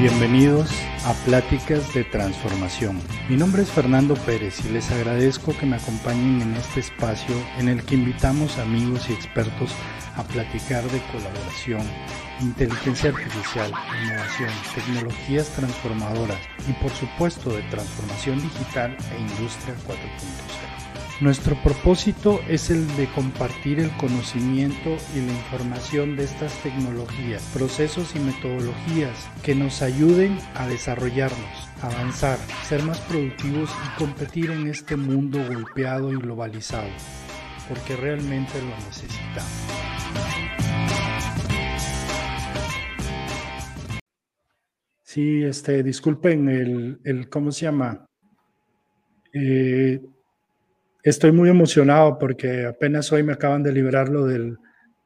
Bienvenidos a Pláticas de Transformación. Mi nombre es Fernando Pérez y les agradezco que me acompañen en este espacio en el que invitamos amigos y expertos a platicar de colaboración, inteligencia artificial, innovación, tecnologías transformadoras y por supuesto de transformación digital e industria 4.0. Nuestro propósito es el de compartir el conocimiento y la información de estas tecnologías, procesos y metodologías que nos ayuden a desarrollarnos, avanzar, ser más productivos y competir en este mundo golpeado y globalizado, porque realmente lo necesitamos. Sí, este, disculpen el, el ¿cómo se llama? Eh, Estoy muy emocionado porque apenas hoy me acaban de liberar lo del,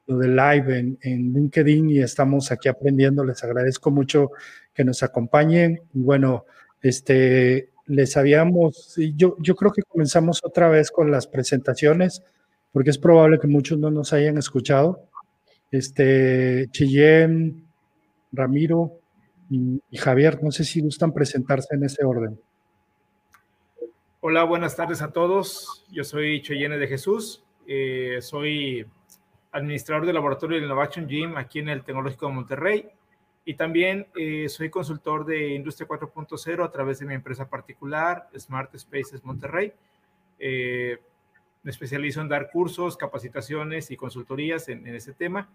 lo del live en, en, LinkedIn y estamos aquí aprendiendo. Les agradezco mucho que nos acompañen. Y bueno, este, les habíamos, yo, yo creo que comenzamos otra vez con las presentaciones porque es probable que muchos no nos hayan escuchado. Este, Chillén, Ramiro y, y Javier, no sé si gustan presentarse en ese orden. Hola, buenas tardes a todos. Yo soy Cheyenne de Jesús. Eh, soy administrador del laboratorio de Innovation Gym aquí en el Tecnológico de Monterrey. Y también eh, soy consultor de Industria 4.0 a través de mi empresa particular, Smart Spaces Monterrey. Eh, me especializo en dar cursos, capacitaciones y consultorías en, en ese tema.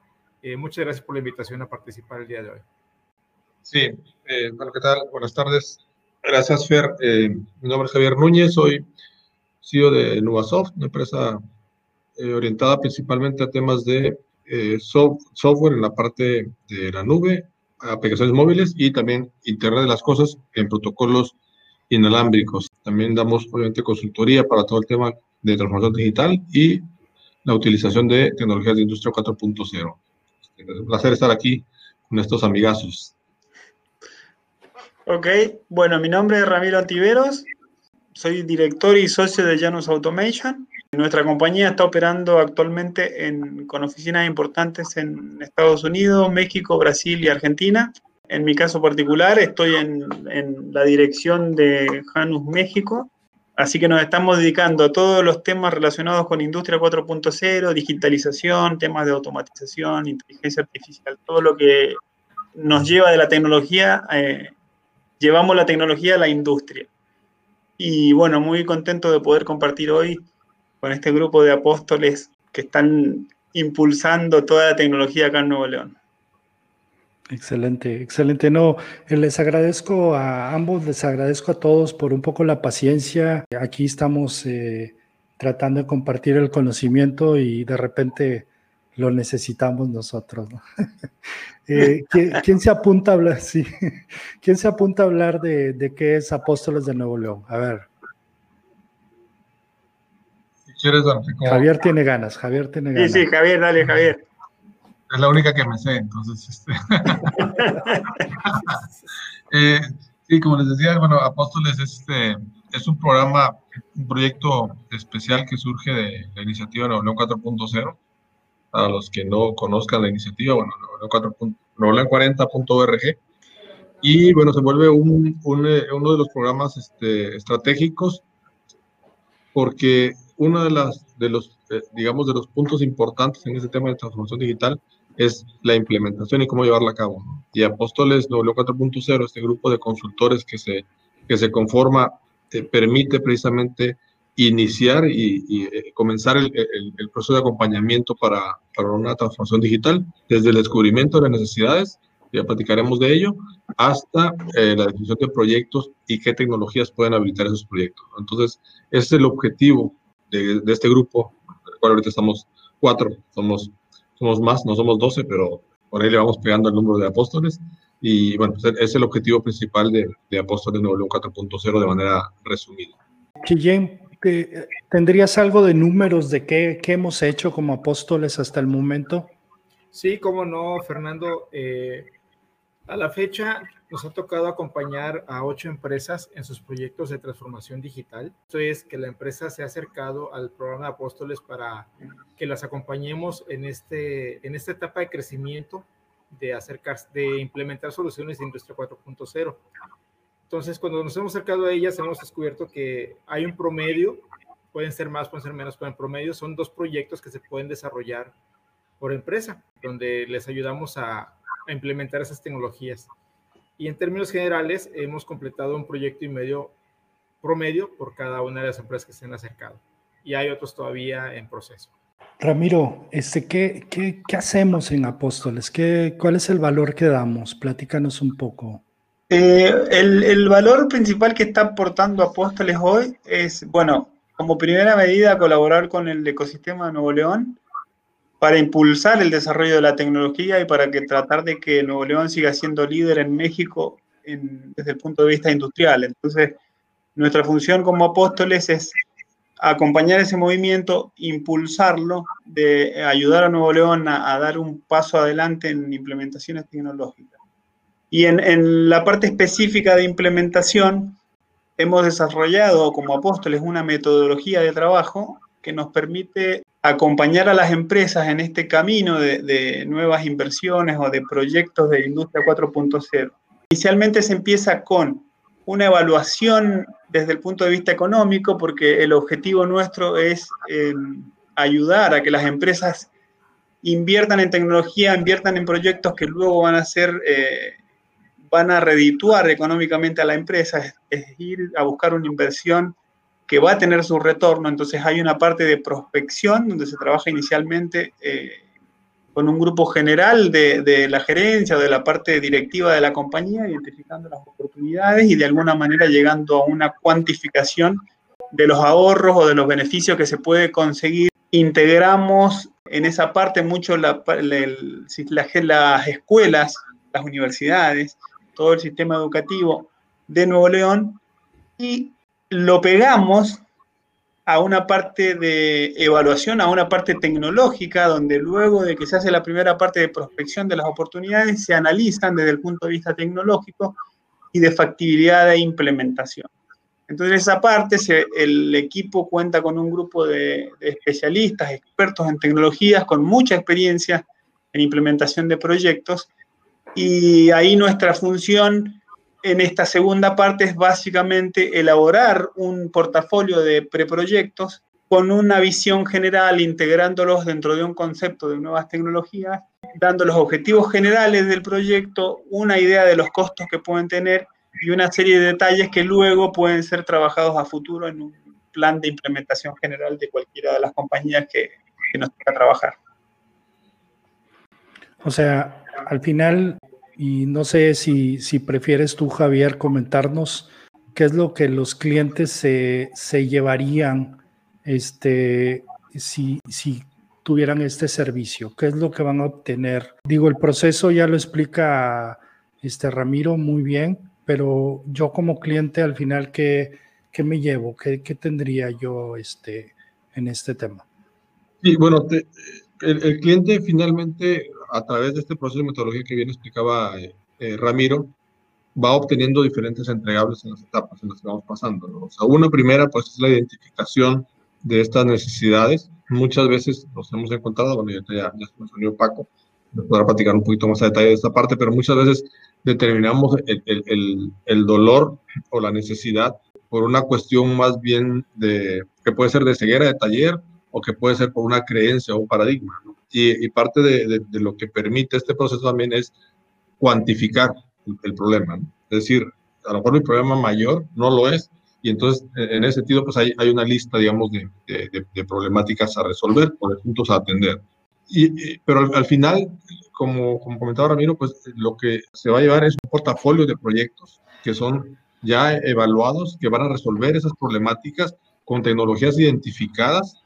Muchas gracias por la invitación a participar el día de hoy. Sí, bueno, ¿qué tal? Buenas tardes. Gracias, Fer. Eh, mi nombre es Javier Núñez, soy CEO de Nuvasoft, una empresa eh, orientada principalmente a temas de eh, software en la parte de la nube, aplicaciones móviles y también Internet de las Cosas en protocolos inalámbricos. También damos, obviamente, consultoría para todo el tema de transformación digital y la utilización de tecnologías de industria 4.0. Es un placer estar aquí con estos amigazos. Ok, bueno, mi nombre es Ramiro Antiveros, soy director y socio de Janus Automation. Nuestra compañía está operando actualmente en, con oficinas importantes en Estados Unidos, México, Brasil y Argentina. En mi caso particular, estoy en, en la dirección de Janus México, así que nos estamos dedicando a todos los temas relacionados con Industria 4.0, digitalización, temas de automatización, inteligencia artificial, todo lo que nos lleva de la tecnología eh, llevamos la tecnología a la industria. Y bueno, muy contento de poder compartir hoy con este grupo de apóstoles que están impulsando toda la tecnología acá en Nuevo León. Excelente, excelente. No, les agradezco a ambos, les agradezco a todos por un poco la paciencia. Aquí estamos eh, tratando de compartir el conocimiento y de repente lo necesitamos nosotros. ¿no? eh, ¿quién, ¿quién, se apunta a hablar? Sí. ¿Quién se apunta a hablar de, de, qué es Apóstoles de Nuevo León? A ver. Si quieres, Javier tiene ganas, Javier tiene ganas. Sí, sí, Javier, dale, Javier. Es la única que me sé, entonces. Este... eh, sí, como les decía, bueno, Apóstoles es, este, es un programa, un proyecto especial que surge de la iniciativa Nuevo León 4.0 a los que no conozcan la iniciativa, bueno, novelan40.org. Y bueno, se vuelve un, un, eh, uno de los programas este, estratégicos porque uno de, las, de los, eh, digamos, de los puntos importantes en este tema de transformación digital es la implementación y cómo llevarla a cabo. Y Apóstoles W4.0, este grupo de consultores que se, que se conforma, te permite precisamente iniciar y, y eh, comenzar el, el, el, proceso de acompañamiento para, para, una transformación digital, desde el descubrimiento de las necesidades, ya platicaremos de ello, hasta eh, la definición de proyectos y qué tecnologías pueden habilitar esos proyectos. Entonces, ese es el objetivo de, de este grupo, del cual ahorita estamos cuatro, somos, somos más, no somos doce, pero por ahí le vamos pegando el número de apóstoles. Y bueno, pues, es el objetivo principal de, de Apóstoles Nuevo León 4.0 de manera resumida. Chillén, ¿Tendrías algo de números de qué, qué, hemos hecho como apóstoles hasta el momento? Sí, cómo no, Fernando. Eh, a la fecha nos ha tocado acompañar a ocho empresas en sus proyectos de transformación digital. Esto es que la empresa se ha acercado al programa de apóstoles para que las acompañemos en, este, en esta etapa de crecimiento de, acercarse, de implementar soluciones de industria 4.0. Entonces, cuando nos hemos acercado a ellas, hemos descubierto que hay un promedio, pueden ser más, pueden ser menos, pero en promedio son dos proyectos que se pueden desarrollar por empresa, donde les ayudamos a, a implementar esas tecnologías. Y en términos generales, hemos completado un proyecto y medio promedio por cada una de las empresas que se han acercado. Y hay otros todavía en proceso. Ramiro, este, ¿qué, qué, qué hacemos en Apóstoles? ¿Qué, ¿Cuál es el valor que damos? Platícanos un poco. Eh, el, valor principal que está aportando Apóstoles hoy es, bueno, como primera medida, colaborar con el ecosistema de Nuevo León para impulsar el desarrollo de la tecnología y para que tratar de que Nuevo León siga siendo líder en México desde el punto de vista industrial. Entonces, nuestra función como apóstoles es acompañar ese movimiento, impulsarlo, de ayudar a Nuevo León a, dar un paso adelante en implementaciones tecnológicas. Y en, en, la parte específica de implementación, hemos desarrollado como apóstoles una metodología de trabajo que nos permite acompañar a las empresas en este camino de, de nuevas inversiones o de proyectos de industria 4.0. Inicialmente se empieza con una evaluación desde el punto de vista económico, porque el objetivo nuestro es eh, ayudar a que las empresas inviertan en tecnología, inviertan en proyectos que luego van a ser, eh, van a redituar económicamente a la empresa, es, ir a buscar una inversión que va a tener su retorno. Entonces hay una parte de prospección donde se trabaja inicialmente eh, con un grupo general de, de, la gerencia o de la parte directiva de la compañía, identificando las oportunidades y de alguna manera llegando a una cuantificación de los ahorros o de los beneficios que se puede conseguir. Integramos en esa parte mucho las escuelas, las universidades, todo el sistema educativo de Nuevo León y lo pegamos a una parte de evaluación, a una parte tecnológica, donde luego de que se hace la primera parte de prospección de las oportunidades, se analizan desde el punto de vista tecnológico y de factibilidad de implementación. Entonces, esa parte, el equipo cuenta con un grupo de, de especialistas, expertos en tecnologías, con mucha experiencia en implementación de proyectos, y ahí nuestra función en esta segunda parte es básicamente elaborar un portafolio de preproyectos con una visión general, integrándolos dentro de un concepto de nuevas tecnologías, dando los objetivos generales del proyecto, una idea de los costos que pueden tener y una serie de detalles que luego pueden ser trabajados a futuro en un plan de implementación general de cualquiera de las compañías que, que nos toca trabajar. O sea, al final y no sé si, si prefieres tú, Javier, comentarnos qué es lo que los clientes se, se llevarían este, si, si tuvieran este servicio, qué es lo que van a obtener. Digo, el proceso ya lo explica este Ramiro muy bien, pero yo como cliente al final, ¿qué, qué me llevo? ¿Qué, ¿Qué, tendría yo este, en este tema? Sí, bueno, el, cliente finalmente a través de este proceso de metodología que bien explicaba eh, Ramiro, va obteniendo diferentes entregables en las etapas en las que vamos pasando. una primera, pues, es la identificación de estas necesidades. Muchas veces nos hemos encontrado, bueno, ya, ya, ya nos unió Paco, nos podrá platicar un poquito más a detalle de esta parte, pero muchas veces determinamos el, el, el, el dolor o la necesidad por una cuestión más bien de, que puede ser de ceguera de taller o que puede ser por una creencia o un paradigma. ¿no? Y, y, parte de, de, de, lo que permite este proceso también es cuantificar el, el problema. ¿no? Es decir, a lo mejor mi problema mayor no lo es, y entonces en ese sentido pues hay, hay una lista, digamos, de, de, de, problemáticas a resolver o de puntos a atender. Y, y pero al, al, final, como, como comentaba Ramiro, pues lo que se va a llevar es un portafolio de proyectos que son ya evaluados, que van a resolver esas problemáticas con tecnologías identificadas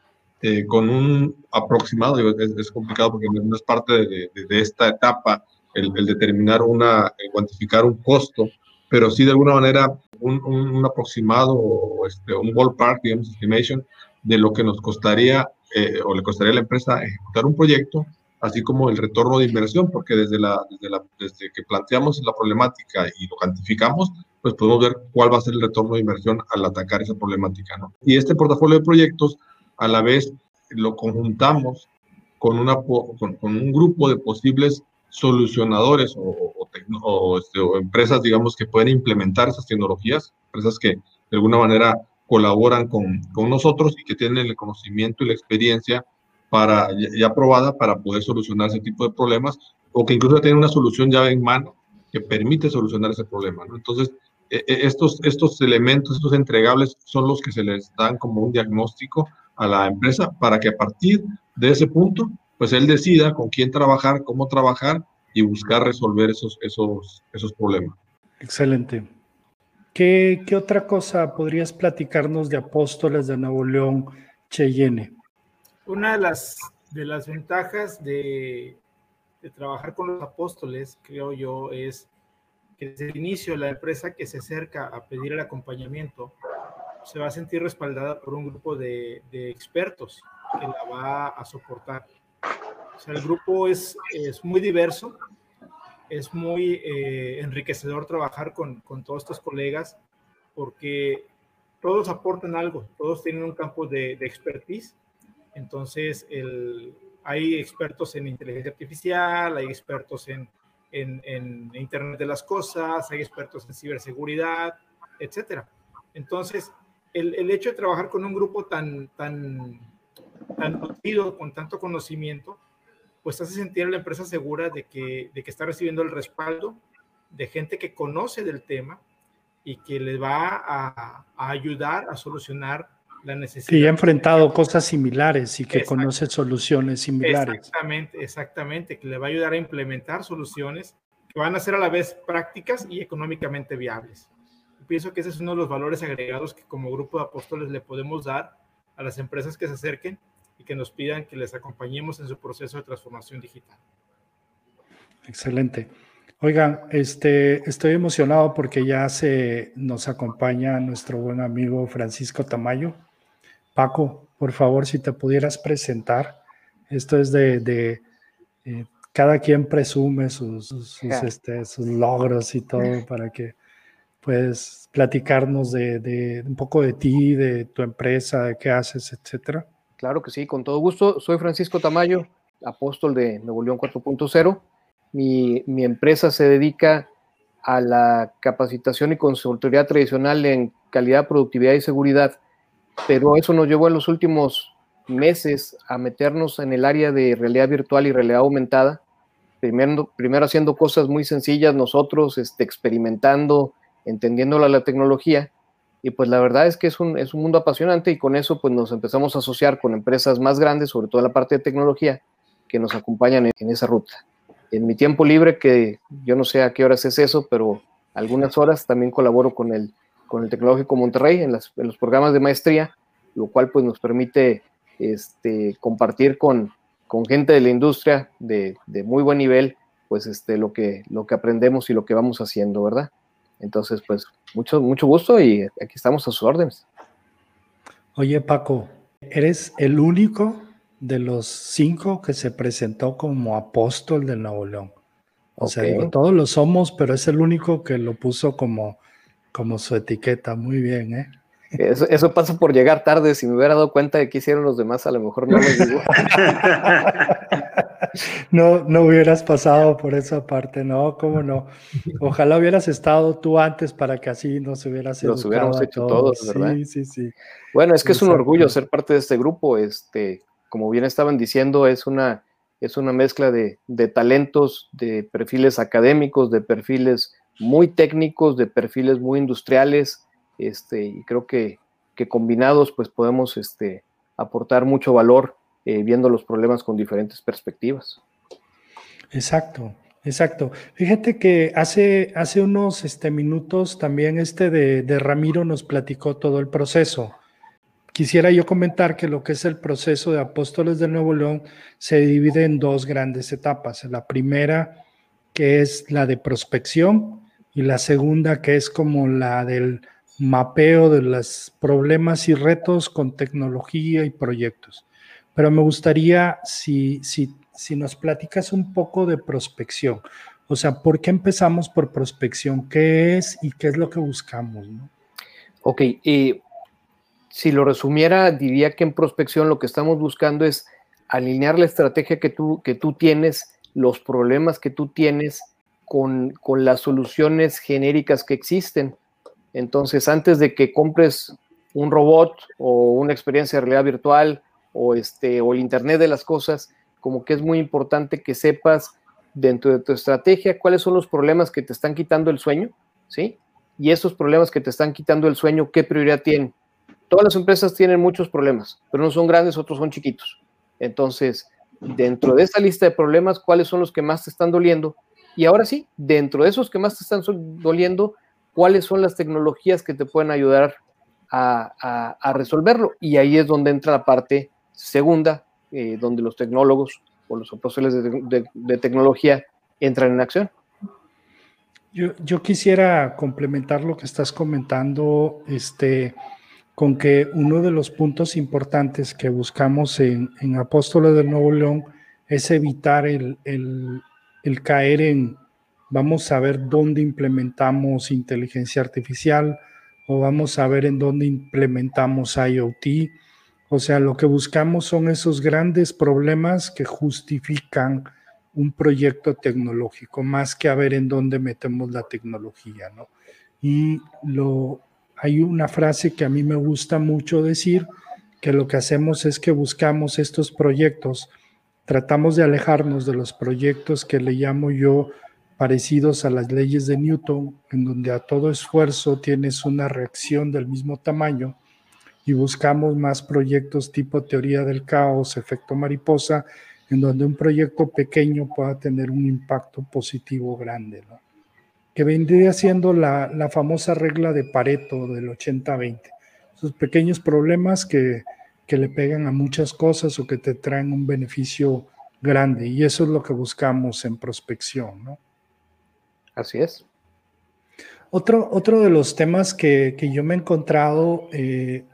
eh, con un aproximado, es, es, complicado porque no es parte de, de, de esta etapa el, el, determinar una, el cuantificar un costo, pero sí de alguna manera un, un, un aproximado este, un ballpark, digamos, estimation de lo que nos costaría eh, o le costaría a la empresa ejecutar un proyecto, así como el retorno de inversión, porque desde, la, desde, la, desde que planteamos la problemática y lo cuantificamos, pues podemos ver cuál va a ser el retorno de inversión al atacar esa problemática. ¿no? Y este portafolio de proyectos a la vez lo conjuntamos con, un grupo de posibles solucionadores o, este, o, empresas, digamos, que pueden implementar esas tecnologías, empresas que de alguna manera colaboran con, nosotros y que tienen el conocimiento y la experiencia para, ya, probada para poder solucionar ese tipo de problemas o que incluso tienen una solución ya en mano que permite solucionar ese problema. Entonces, e, e, estos elementos, estos entregables son los que se les dan como un diagnóstico a la empresa para que a partir de ese punto, pues él decida con quién trabajar, cómo trabajar y buscar resolver esos, esos, esos problemas. Excelente. ¿Qué, ¿Qué, otra cosa podrías platicarnos de Apóstoles de Nuevo León, Cheyenne? Una de las, de las ventajas de, de trabajar con los apóstoles, creo yo, es que desde el inicio la empresa que se acerca a pedir el acompañamiento se va a sentir respaldada por un grupo de, expertos que la va a soportar. O sea, el grupo es, es muy diverso, es muy eh, enriquecedor trabajar con, con, todos estos colegas porque todos aportan algo, todos tienen un campo de, de expertise. Entonces, el, hay expertos en inteligencia artificial, hay expertos en en, Internet de las Cosas, hay expertos en ciberseguridad, etcétera. Entonces, el, el, hecho de trabajar con un grupo tan, tan, tan nutrido, con tanto conocimiento, pues hace sentir a la empresa segura de que, de que está recibiendo el respaldo de gente que conoce del tema y que le va a, a ayudar a solucionar la necesidad. Que ya ha enfrentado cosas similares y que conoce soluciones similares. Exactamente, exactamente, que le va a ayudar a implementar soluciones que van a ser a la vez prácticas y económicamente viables. Pienso que ese es uno de los valores agregados que como grupo de apóstoles le podemos dar a las empresas que se acerquen y que nos pidan que les acompañemos en su proceso de transformación digital. Excelente. Oigan, este, estoy emocionado porque ya se nos acompaña nuestro buen amigo Francisco Tamayo. Paco, por favor, si te pudieras presentar. Esto es de, eh, cada quien presume sus, este, sus, logros y todo para que puedas platicarnos de, un poco de ti, de tu empresa, de qué haces, etcétera. Claro que sí, con todo gusto. Soy Francisco Tamayo, apóstol de Nuevo León 4.0. Mi, mi empresa se dedica a la capacitación y consultoría tradicional en calidad, productividad y seguridad pero eso nos llevó en los últimos meses a meternos en el área de realidad virtual y realidad aumentada. Primero, primero haciendo cosas muy sencillas nosotros, este, experimentando, entendiendo la, tecnología. Y pues la verdad es que es un, es un mundo apasionante y con eso pues nos empezamos a asociar con empresas más grandes, sobre todo en la parte de tecnología, que nos acompañan en, esa ruta. En mi tiempo libre, que yo no sé a qué horas es eso, pero algunas horas también colaboro con el con el Tecnológico Monterrey en, los programas de maestría, lo cual pues nos permite este, compartir con, con gente de la industria de, de, muy buen nivel, pues este, lo, que, lo que aprendemos y lo que vamos haciendo, ¿verdad? Entonces, pues mucho, mucho gusto y aquí estamos a sus órdenes. Oye, Paco, eres el único de los cinco que se presentó como apóstol de Nuevo León. O sea, todos lo somos, pero es el único que lo puso como como su etiqueta, muy bien, ¿eh? Eso, pasa por llegar tarde. Si me hubiera dado cuenta de qué hicieron los demás, a lo mejor no lo digo. no, no hubieras pasado por esa parte, no, cómo no. Ojalá hubieras estado tú antes para que así nos hubieras Los hubiéramos hecho todos, ¿verdad? Sí, sí, sí. Bueno, es que es un orgullo ser parte de este grupo. Este, como bien estaban diciendo, es una, es una mezcla de, de talentos, de perfiles académicos, de perfiles muy técnicos, de perfiles muy industriales, este, y creo que, que combinados pues podemos este, aportar mucho valor eh, viendo los problemas con diferentes perspectivas. Exacto, exacto. Fíjate que hace, hace unos este, minutos también este de, Ramiro nos platicó todo el proceso. Quisiera yo comentar que lo que es el proceso de Apóstoles de Nuevo León se divide en dos grandes etapas. La primera, que es la de prospección, y la segunda que es como la del mapeo de los problemas y retos con tecnología y proyectos. Pero me gustaría si, si, si nos platicas un poco de prospección. O sea, ¿por qué empezamos por prospección? ¿Qué es y qué es lo que buscamos? ¿no? Ok, si lo resumiera, diría que en prospección lo que estamos buscando es alinear la estrategia que tú, que tú tienes los problemas que tú tienes con, con las soluciones genéricas que existen. Entonces, antes de que compres un robot o una experiencia de realidad virtual o, este, o el Internet de las cosas, como que es muy importante que sepas dentro de tu estrategia cuáles son los problemas que te están quitando el sueño, ¿sí? Y esos problemas que te están quitando el sueño, ¿qué prioridad tienen? Todas las empresas tienen muchos problemas, pero no son grandes, otros son chiquitos. Entonces, dentro de esa lista de problemas, ¿cuáles son los que más te están doliendo? Y ahora sí, dentro de esos que más te están doliendo, ¿cuáles son las tecnologías que te pueden ayudar a, resolverlo? Y ahí es donde entra la parte segunda, eh, donde los tecnólogos o los profesores de, tecnología entran en acción. Yo, quisiera complementar lo que estás comentando, este, con que uno de los puntos importantes que buscamos en, Apóstoles del Nuevo León es evitar el, caer en, vamos a ver dónde implementamos inteligencia artificial o vamos a ver en dónde implementamos IoT. O sea, lo que buscamos son esos grandes problemas que justifican un proyecto tecnológico, más que a ver en dónde metemos la tecnología, ¿no? Y lo, hay una frase que a mí me gusta mucho decir, que lo que hacemos es que buscamos estos proyectos, tratamos de alejarnos de los proyectos que le llamo yo parecidos a las leyes de Newton, en donde a todo esfuerzo tienes una reacción del mismo tamaño, y buscamos más proyectos tipo teoría del caos, efecto mariposa, en donde un proyecto pequeño pueda tener un impacto positivo grande. ¿no? que vendría siendo la, famosa regla de Pareto del 80-20. Esos pequeños problemas que, que le pegan a muchas cosas o que te traen un beneficio grande. Y eso es lo que buscamos en prospección, ¿no? Así es. Otro, otro de los temas que, que yo me he encontrado, eh,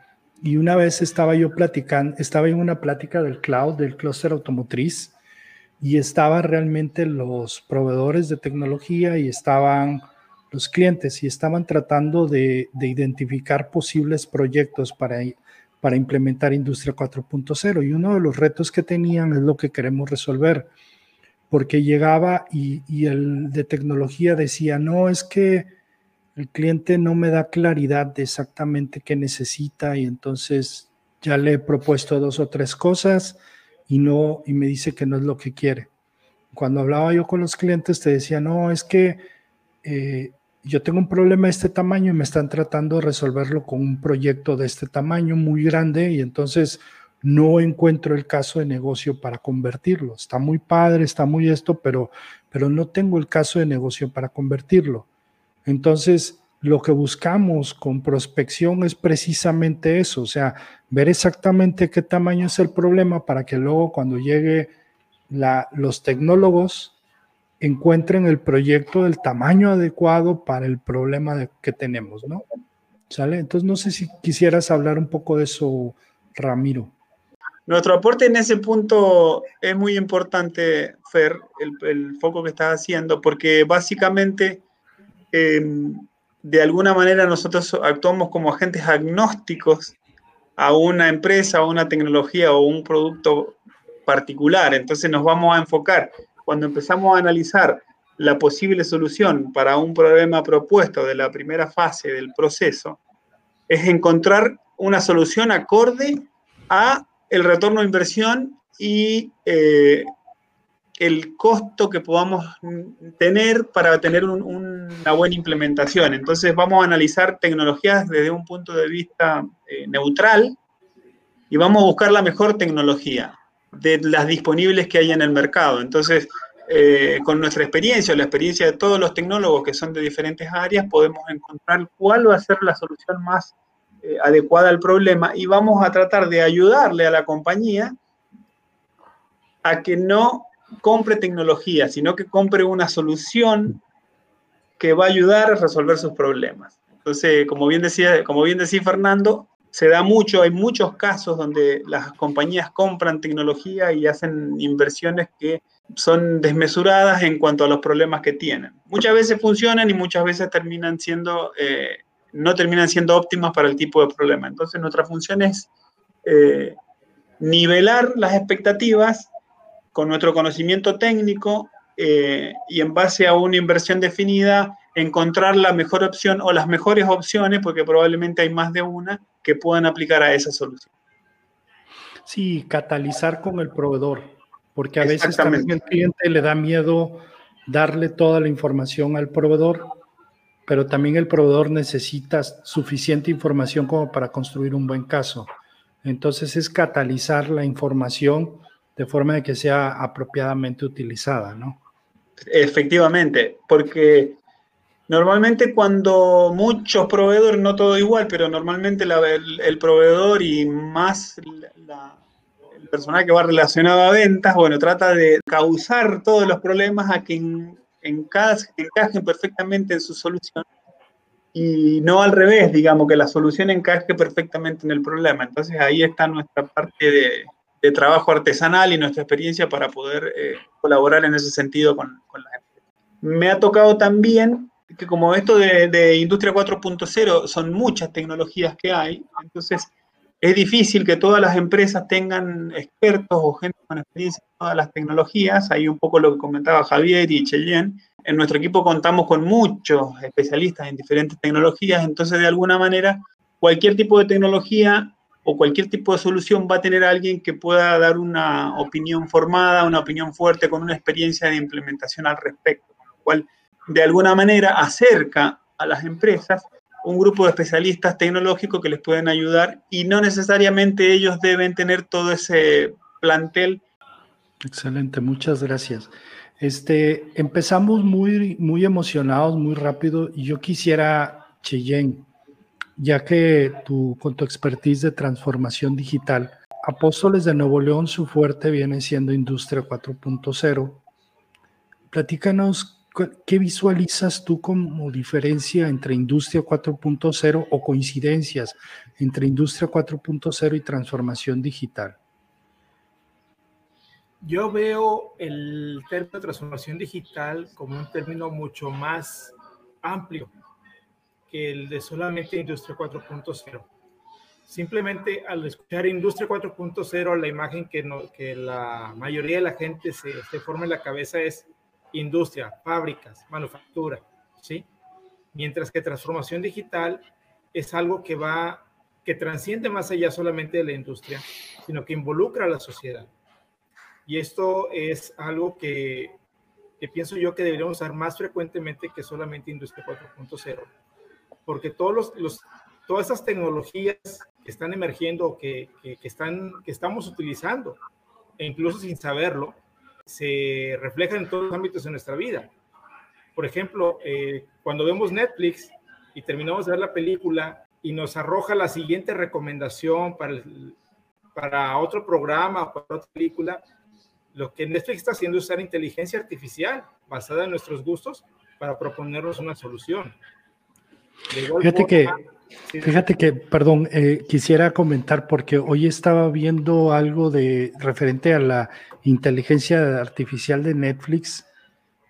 y una vez estaba yo platicando, estaba en una plática del cloud, del clúster automotriz, y estaban realmente los proveedores de tecnología y estaban los clientes y estaban tratando de, identificar posibles proyectos para, para implementar Industria 4.0 y uno de los retos que tenían es lo que queremos resolver porque llegaba y, el de tecnología decía, no, es que el cliente no me da claridad de exactamente qué necesita y entonces ya le he propuesto dos o tres cosas y no y me dice que no es lo que quiere. Cuando hablaba yo con los clientes te decía, no, es que eh, yo tengo un problema de este tamaño y me están tratando de resolverlo con un proyecto de este tamaño muy grande y entonces no encuentro el caso de negocio para convertirlo. Está muy padre, está muy esto, pero, pero no tengo el caso de negocio para convertirlo. Entonces, lo que buscamos con prospección es precisamente eso, o sea, ver exactamente qué tamaño es el problema para que luego cuando llegue los tecnólogos encuentren el proyecto del tamaño adecuado para el problema que tenemos, ¿no? ¿Sale? Entonces, no sé si quisieras hablar un poco de eso, Ramiro. Nuestro aporte en ese punto es muy importante, Fer, el, foco que estás haciendo, porque básicamente em, de alguna manera nosotros actuamos como agentes agnósticos a una empresa, a una tecnología o un producto particular. Entonces nos vamos a enfocar. Cuando empezamos a analizar la posible solución para un problema propuesto de la primera fase del proceso, es encontrar una solución acorde a el retorno de inversión y eh, el costo que podamos tener para tener una buena implementación. Entonces vamos a analizar tecnologías desde un punto de vista eh, neutral y vamos a buscar la mejor tecnología de las disponibles que hay en el mercado. Entonces, eh, con nuestra experiencia, la experiencia de todos los tecnólogos que son de diferentes áreas, podemos encontrar cuál va a ser la solución más eh, adecuada al problema y vamos a tratar de ayudarle a la compañía a que no compre tecnología, sino que compre una solución que va a ayudar a resolver sus problemas. Entonces, como bien decía, como bien decía Fernando, se da mucho, hay muchos casos donde las compañías compran tecnología y hacen inversiones que son desmesuradas en cuanto a los problemas que tienen. Muchas veces funcionan y muchas veces terminan siendo, eh, no terminan siendo óptimas para el tipo de problema. Entonces, nuestra función es eh, nivelar las expectativas con nuestro conocimiento técnico eh, y en base a una inversión definida, encontrar la mejor opción o las mejores opciones, porque probablemente hay más de una, que puedan aplicar a esa solución. Sí, catalizar con el proveedor, porque a veces también el cliente le da miedo darle toda la información al proveedor, pero también el proveedor necesita suficiente información como para construir un buen caso. Entonces es catalizar la información de forma de que sea apropiadamente utilizada, ¿no? Efectivamente, porque normalmente cuando muchos proveedores, no todo igual, pero normalmente el, proveedor y más el personal que va relacionado a ventas, bueno, trata de causar todos los problemas a que encajen perfectamente en su solución y no al revés, digamos, que la solución encaje perfectamente en el problema. Entonces ahí está nuestra parte de, trabajo artesanal y nuestra experiencia para poder eh, colaborar en ese sentido con, con la gente. Me ha tocado también que como esto de, de Industria 4.0 son muchas tecnologías que hay, entonces es difícil que todas las empresas tengan expertos o gente con experiencia en todas las tecnologías. Ahí un poco lo que comentaba Javier y Cheyenne. En nuestro equipo contamos con muchos especialistas en diferentes tecnologías, entonces de alguna manera cualquier tipo de tecnología o cualquier tipo de solución va a tener alguien que pueda dar una opinión formada, una opinión fuerte con una experiencia de implementación al respecto, con lo cual de alguna manera acerca a las empresas un grupo de especialistas tecnológicos que les pueden ayudar y no necesariamente ellos deben tener todo ese plantel. Excelente, muchas gracias. Este, empezamos muy, muy emocionados, muy rápido, y yo quisiera, Cheyenne, ya que tú, con tu expertise de transformación digital, Apóstoles de Nuevo León, su fuerte viene siendo Industria 4.0. Platícanos ¿qué visualizas tú como diferencia entre Industria 4.0 o coincidencias entre Industria 4.0 y transformación digital? Yo veo el término transformación digital como un término mucho más amplio que el de solamente Industria 4.0. Simplemente al escuchar Industria 4.0, la imagen que, que la mayoría de la gente se, se forma en la cabeza es industria, fábricas, manufactura, ¿sí? Mientras que transformación digital es algo que va, que transciende más allá solamente de la industria, sino que involucra a la sociedad. Y esto es algo que, pienso yo que deberíamos usar más frecuentemente que solamente industria 4.0, porque todos los, los, todas esas tecnologías que están emergiendo, que, que, que, están, que estamos utilizando, e incluso sin saberlo, se reflejan en todos los ámbitos de nuestra vida. Por ejemplo, eh, cuando vemos Netflix y terminamos de ver la película y nos arroja la siguiente recomendación para, para otro programa o para otra película, lo que Netflix está haciendo es usar inteligencia artificial basada en nuestros gustos para proponernos una solución. Fíjate que, fíjate que, perdón, eh, quisiera comentar porque hoy estaba viendo algo de referente a la inteligencia artificial de Netflix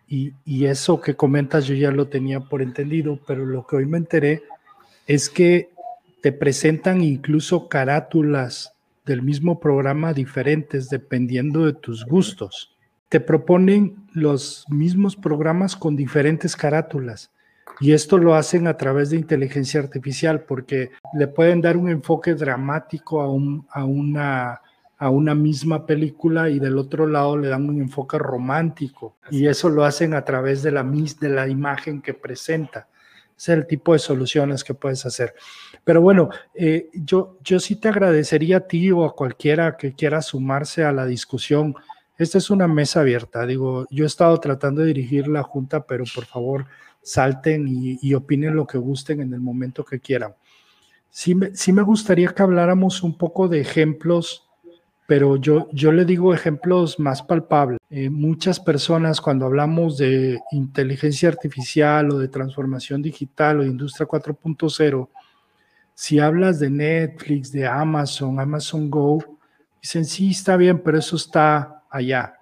y, y, eso que comentas yo ya lo tenía por entendido, pero lo que hoy me enteré es que te presentan incluso carátulas del mismo programa diferentes dependiendo de tus gustos. Te proponen los mismos programas con diferentes carátulas. Y esto lo hacen a través de inteligencia artificial porque le pueden dar un enfoque dramático a, un, a una a una misma película y del otro lado le dan un enfoque romántico y eso lo hacen a través de la, de la imagen que presenta. Es el tipo de soluciones que puedes hacer. Pero bueno, eh, yo, yo sí te agradecería a ti o a cualquiera que quiera sumarse a la discusión. Esta es una mesa abierta. Digo, yo he estado tratando de dirigir la junta, pero por favor salten y, opinen lo que gusten en el momento que quieran. Sí sí me gustaría que habláramos un poco de ejemplos pero yo, yo le digo ejemplos más palpables. Eh, muchas personas cuando hablamos de inteligencia artificial o de transformación digital o de industria 4.0, si hablas de Netflix, de Amazon, Amazon Go, dicen, sí, está bien, pero eso está allá,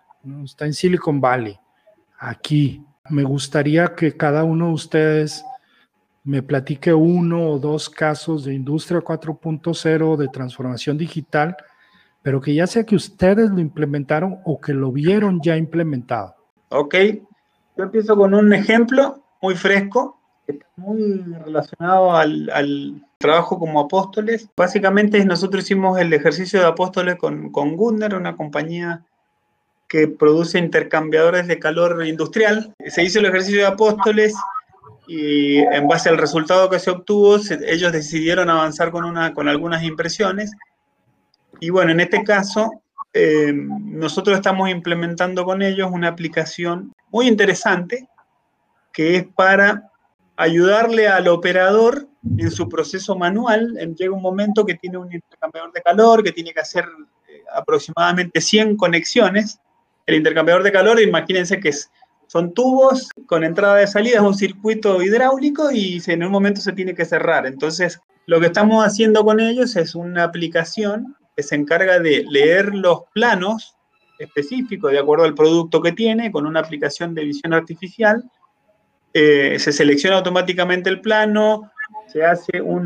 está en Silicon Valley, aquí. Me gustaría que cada uno de ustedes me platique uno o dos casos de industria 4.0 de transformación digital pero que ya sea que ustedes lo implementaron o que lo vieron ya implementado. Ok, yo empiezo con un ejemplo muy fresco, muy relacionado al, trabajo como apóstoles. Básicamente nosotros hicimos el ejercicio de apóstoles con, con una compañía que produce intercambiadores de calor industrial. Se hizo el ejercicio de apóstoles y en base al resultado que se obtuvo, ellos decidieron avanzar con, una, con algunas impresiones. Y bueno, en este caso, eh, nosotros estamos implementando con ellos una aplicación muy interesante que es para ayudarle al operador en su proceso manual. Llega un momento que tiene un intercambiador de calor, que tiene que hacer eh, aproximadamente 100 conexiones. El intercambiador de calor, imagínense que son tubos con entrada y salida, es un circuito hidráulico y en un momento se tiene que cerrar. Entonces, lo que estamos haciendo con ellos es una aplicación que se encarga de leer los planos específicos de acuerdo al producto que tiene, con una aplicación de visión artificial. Eh, se selecciona automáticamente el plano, se hace un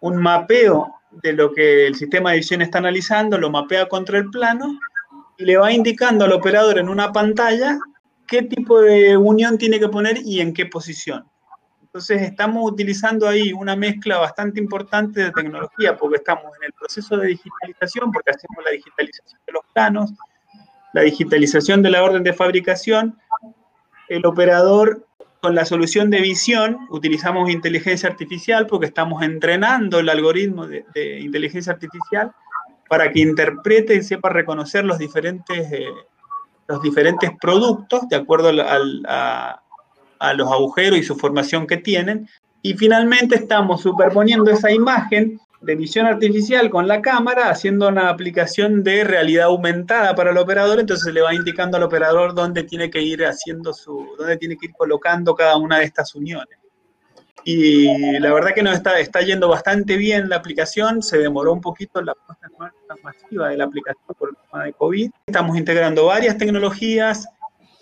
mapeo de lo que el sistema de visión está analizando, lo mapea contra el plano le va indicando al operador en una pantalla qué tipo de unión tiene que poner y en qué posición. Entonces estamos utilizando ahí una mezcla bastante importante de tecnología porque estamos en el proceso de digitalización, porque hacemos la digitalización de los planos, la digitalización de la orden de fabricación. El operador con la solución de visión utilizamos inteligencia artificial porque estamos entrenando el algoritmo de, inteligencia artificial para que interprete y sepa reconocer los diferentes eh, los diferentes productos de acuerdo a, los agujeros y su formación que tienen. Y finalmente estamos superponiendo esa imagen de visión artificial con la cámara, haciendo una aplicación de realidad aumentada para el operador, entonces le va indicando al operador dónde tiene que ir haciendo su, dónde tiene que ir colocando cada una de estas uniones. Y la verdad que nos está, está yendo bastante bien la aplicación, se demoró un poquito la puesta en marcha masiva de la aplicación por el tema de COVID. Estamos integrando varias tecnologías,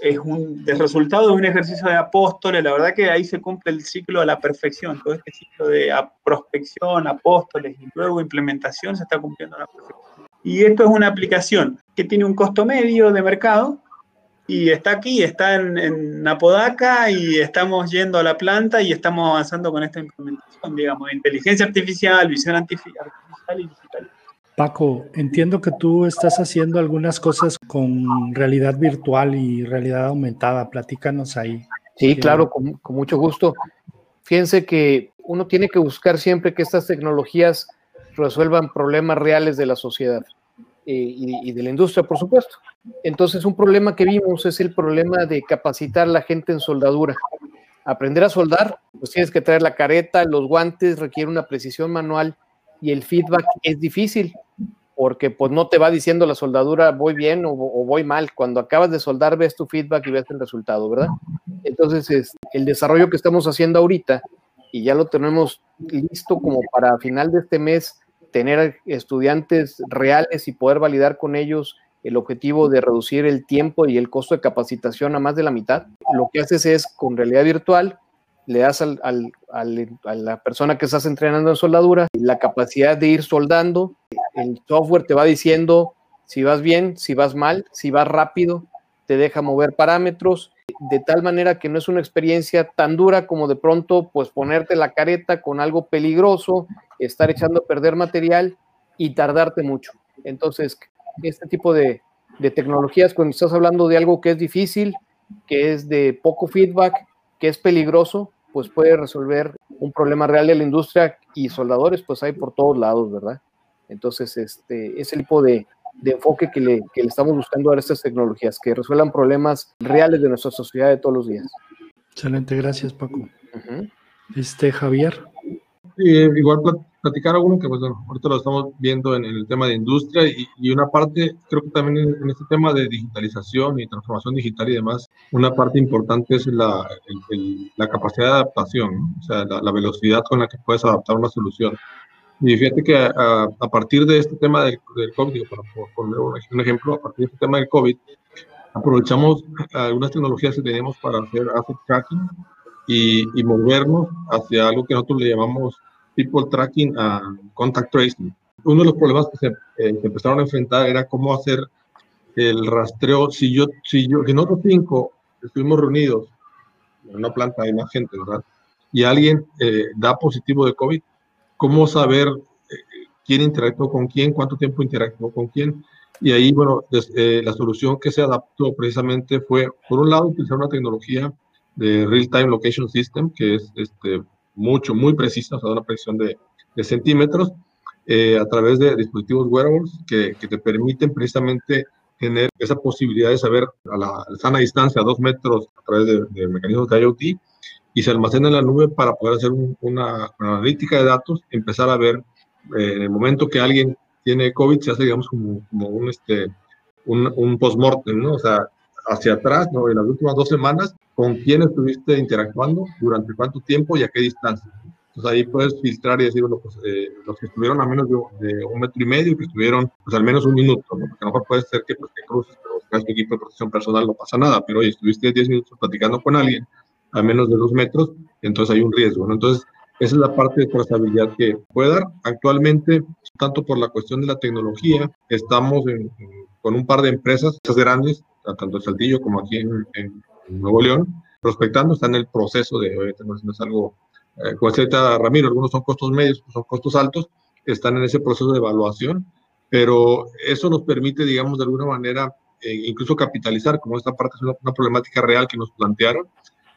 es un el resultado de un ejercicio de apóstoles, la verdad que ahí se cumple el ciclo a la perfección, todo este ciclo de prospección, apóstoles y luego implementación se está cumpliendo a la perfección. Y esto es una aplicación que tiene un costo medio de mercado, y está aquí, está en, en, Apodaca y estamos yendo a la planta y estamos avanzando con esta implementación, digamos, de inteligencia artificial, visión artificial y digital. Paco, entiendo que tú estás haciendo algunas cosas con realidad virtual y realidad aumentada. Platícanos ahí. Sí, claro, con, con mucho gusto. Fíjense que uno tiene que buscar siempre que estas tecnologías resuelvan problemas reales de la sociedad. Eh, y, de la industria, por supuesto. Entonces, un problema que vimos es el problema de capacitar la gente en soldadura. Aprender a soldar, pues tienes que traer la careta, los guantes, requiere una precisión manual y el feedback es difícil porque pues no te va diciendo la soldadura voy bien o, voy mal. Cuando acabas de soldar ves tu feedback y ves el resultado, ¿verdad? Entonces, es, el desarrollo que estamos haciendo ahorita y ya lo tenemos listo como para final de este mes tener estudiantes reales y poder validar con ellos el objetivo de reducir el tiempo y el costo de capacitación a más de la mitad. Lo que haces es con realidad virtual, le das al, a la persona que estás entrenando en soldadura la capacidad de ir soldando. El software te va diciendo si vas bien, si vas mal, si vas rápido, te deja mover parámetros de tal manera que no es una experiencia tan dura como de pronto pues ponerte la careta con algo peligroso, estar echando a perder material y tardarte mucho. Entonces, este tipo de, de tecnologías, cuando estás hablando de algo que es difícil, que es de poco feedback, que es peligroso, pues puede resolver un problema real de la industria y soldadores pues hay por todos lados, ¿verdad? Entonces, este es el tipo de, de enfoque que le, que le, estamos buscando a estas tecnologías, que resuelvan problemas reales de nuestra sociedad de todos los días. Excelente, gracias Paco. Este Javier. igual platicar alguno que pues, ahorita lo estamos viendo en, el tema de industria y, una parte, creo que también en, este tema de digitalización y transformación digital y demás, una parte importante es la, la capacidad de adaptación, o sea, la, la, velocidad con la que puedes adaptar una solución. Y fíjate que a, partir de este tema del, COVID, para poner un ejemplo, a partir de este tema del COVID, aprovechamos algunas tecnologías que tenemos para hacer asset tracking y, y movernos hacia algo que nosotros le llamamos people tracking a contact tracing. Uno de los problemas que se, eh, empezaron a enfrentar era cómo hacer el rastreo. Si yo, si yo, si nosotros cinco estuvimos reunidos en una planta, hay más gente, ¿verdad? Y alguien eh, da positivo de COVID, ¿cómo saber eh, quién interactuó con quién, cuánto tiempo interactuó con quién? Y ahí, bueno, la solución que se adaptó precisamente fue, por un lado, utilizar una tecnología de Real Time Location System, que es este, mucho, muy precisa, o sea, una precisión de, de centímetros, eh, a través de dispositivos wearables que, que, te permiten precisamente tener esa posibilidad de saber a la sana distancia, a dos metros, a través de, mecanismos de IoT, y se almacena en la nube para poder hacer una, analítica de datos, empezar a ver eh, en el momento que alguien tiene COVID, se hace, digamos, como, como un, este, un, un post-mortem, ¿no? O sea, hacia atrás, ¿no? En las últimas dos semanas, con quién estuviste interactuando, durante cuánto tiempo y a qué distancia. Entonces ahí puedes filtrar y decir, bueno, pues eh, los que estuvieron a menos de, un metro y medio, que estuvieron pues al menos un minuto, ¿no? Porque a lo mejor puede ser que, pues, que cruces, pero si tu equipo de protección personal no pasa nada, pero oye, estuviste 10 minutos platicando con alguien a menos de dos metros, entonces hay un riesgo, ¿no? Entonces, esa es la parte de trazabilidad que puede dar. Actualmente, tanto por la cuestión de la tecnología, estamos con un par de empresas grandes tanto en Saltillo como aquí en, Nuevo León, prospectando, está en el proceso de, oye, no es algo, eh, como decía Ramiro, algunos son costos medios, son costos altos, están en ese proceso de evaluación, pero eso nos permite, digamos, de alguna manera, eh, incluso capitalizar, como esta parte es una, una problemática real que nos plantearon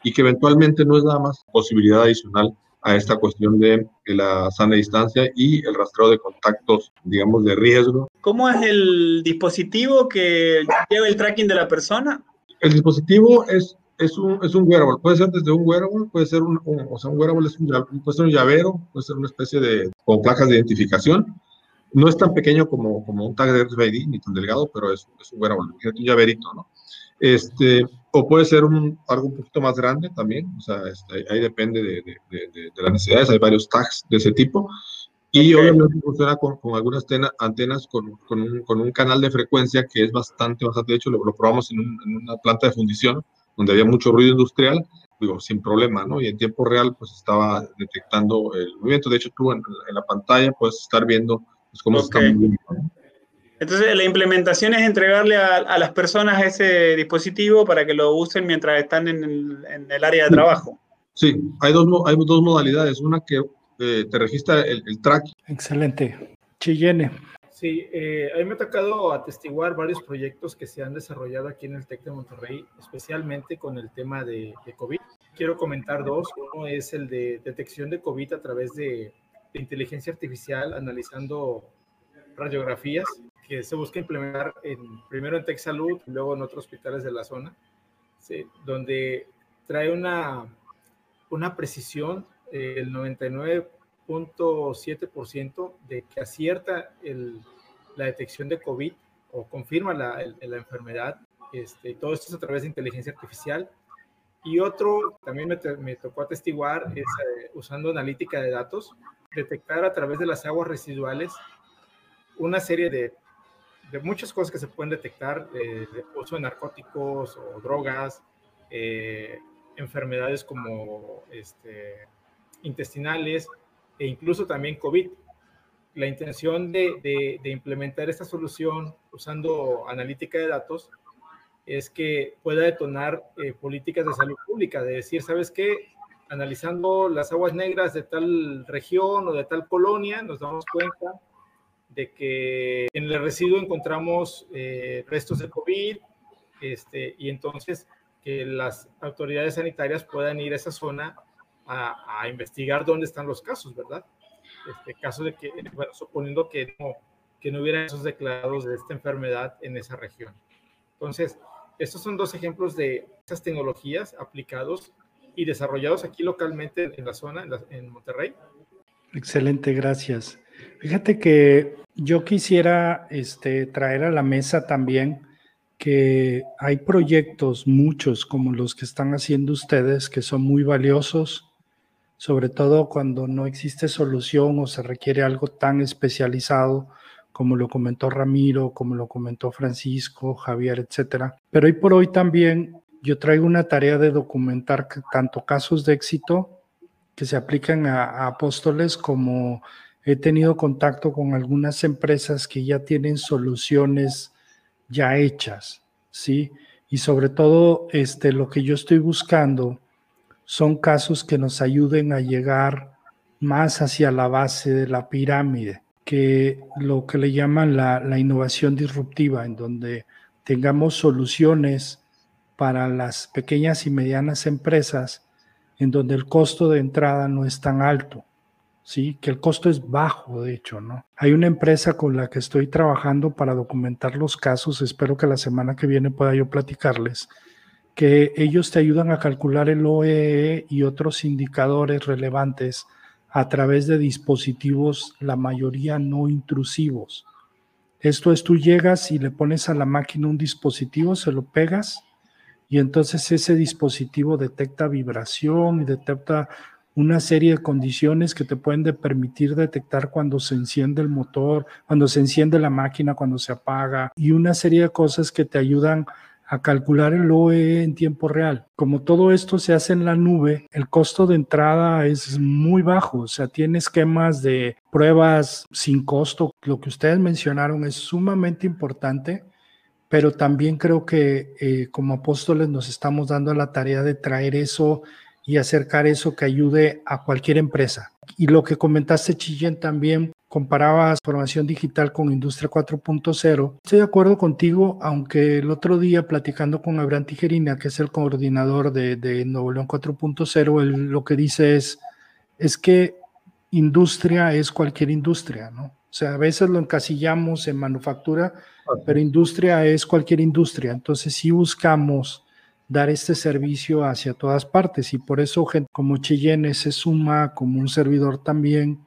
y que eventualmente no es nada más posibilidad adicional a esta cuestión de, la sana distancia y el rastreo de contactos, digamos, de riesgo. ¿Cómo es el dispositivo que lleva el tracking de la persona? El dispositivo es, es, un, es un wearable, puede ser desde un wearable, puede ser un, o sea, un wearable es un, puede ser un llavero, puede ser una especie de, con placas de identificación. No es tan pequeño como, como un tag de RFID, ni tan delgado, pero es, es un wearable, es un llaverito, ¿no? Este, o puede ser un, algo un poquito más grande también, o sea, este, ahí depende de, de, de, las necesidades, hay varios tags de ese tipo. Y obviamente funciona con, con algunas antenas con, con, un, con, un, canal de frecuencia que es bastante, bastante, de hecho lo, lo probamos en, en, una planta de fundición donde había mucho ruido industrial, digo, sin problema, ¿no? Y en tiempo real pues estaba detectando el movimiento, de hecho tú en, en la pantalla puedes estar viendo pues, cómo se está moviendo. Entonces, la implementación es entregarle a, las personas ese dispositivo para que lo usen mientras están en el, área de trabajo. Sí, hay dos, hay dos modalidades. Una que eh, te registra el, track. Excelente. Chillene. Sí, eh, a mí me ha tocado atestiguar varios proyectos que se han desarrollado aquí en el TEC de Monterrey, especialmente con el tema de, de COVID. Quiero comentar dos. Uno es el de detección de COVID a través de, de inteligencia artificial, analizando radiografías que se busca implementar en, primero en TechSalud y luego en otros hospitales de la zona, donde trae una, una precisión, eh, el 99.7% de que acierta el, la detección de COVID o confirma la, la enfermedad. Este, todo esto es a través de inteligencia artificial. Y otro, también me, me tocó atestiguar, es eh, usando analítica de datos, detectar a través de las aguas residuales una serie de de muchas cosas que se pueden detectar, eh, de uso de narcóticos o drogas, eh, enfermedades como este, intestinales e incluso también COVID. La intención de, implementar esta solución usando analítica de datos es que pueda detonar eh, políticas de salud pública, de decir, ¿sabes qué? Analizando las aguas negras de tal región o de tal colonia, nos damos cuenta de que en el residuo encontramos eh, restos de COVID este, y entonces que las autoridades sanitarias puedan ir a esa zona a, investigar dónde están los casos, ¿verdad? Este caso de que, bueno, suponiendo que no, que no hubiera casos declarados de esta enfermedad en esa región. Entonces, estos son dos ejemplos de esas tecnologías aplicados y desarrollados aquí localmente en la zona, en Monterrey. Excelente, gracias. Fíjate que yo quisiera este, traer a la mesa también que hay proyectos, muchos como los que están haciendo ustedes, que son muy valiosos, sobre todo cuando no existe solución o se requiere algo tan especializado como lo comentó Ramiro, como lo comentó Francisco, Javier, etcétera. Pero hoy por hoy también yo traigo una tarea de documentar tanto casos de éxito que se aplican a apóstoles como he tenido contacto con algunas empresas que ya tienen soluciones ya hechas, ¿sí? Y sobre todo, este, lo que yo estoy buscando son casos que nos ayuden a llegar más hacia la base de la pirámide, que lo que le llaman la, la innovación disruptiva, en donde tengamos soluciones para las pequeñas y medianas empresas, en donde el costo de entrada no es tan alto ¿sí? Que el costo es bajo, de hecho, ¿no? Hay una empresa con la que estoy trabajando para documentar los casos, espero que la semana que viene pueda yo platicarles, que ellos te ayudan a calcular el OEE e y otros indicadores relevantes a través de dispositivos, la mayoría no intrusivos. Esto es, tú llegas y le pones a la máquina un dispositivo, se lo pegas y entonces ese dispositivo detecta vibración y detecta una serie de condiciones que te pueden permitir detectar cuando se enciende el motor, cuando se enciende la máquina, cuando se apaga y una serie de cosas que te ayudan a calcular el OE en tiempo real. Como todo esto se hace en la nube, el costo de entrada es muy bajo, o sea, tiene esquemas de pruebas sin costo. Lo que ustedes mencionaron es sumamente importante, pero también creo que eh, como apóstoles nos estamos dando la tarea de traer eso y acercar eso que ayude a cualquier empresa. Y lo que comentaste, Chillén, también comparabas formación digital con industria 4.0. Estoy de acuerdo contigo, aunque el otro día platicando con Abraham Tijerina, que es el coordinador de, de Nuevo León 4.0, él lo que dice es, es que industria es cualquier industria, ¿no? O sea, a veces lo encasillamos en manufactura, pero industria es cualquier industria. Entonces, si buscamos dar este servicio hacia todas partes y por eso gente como Cheyenne se suma como un servidor también,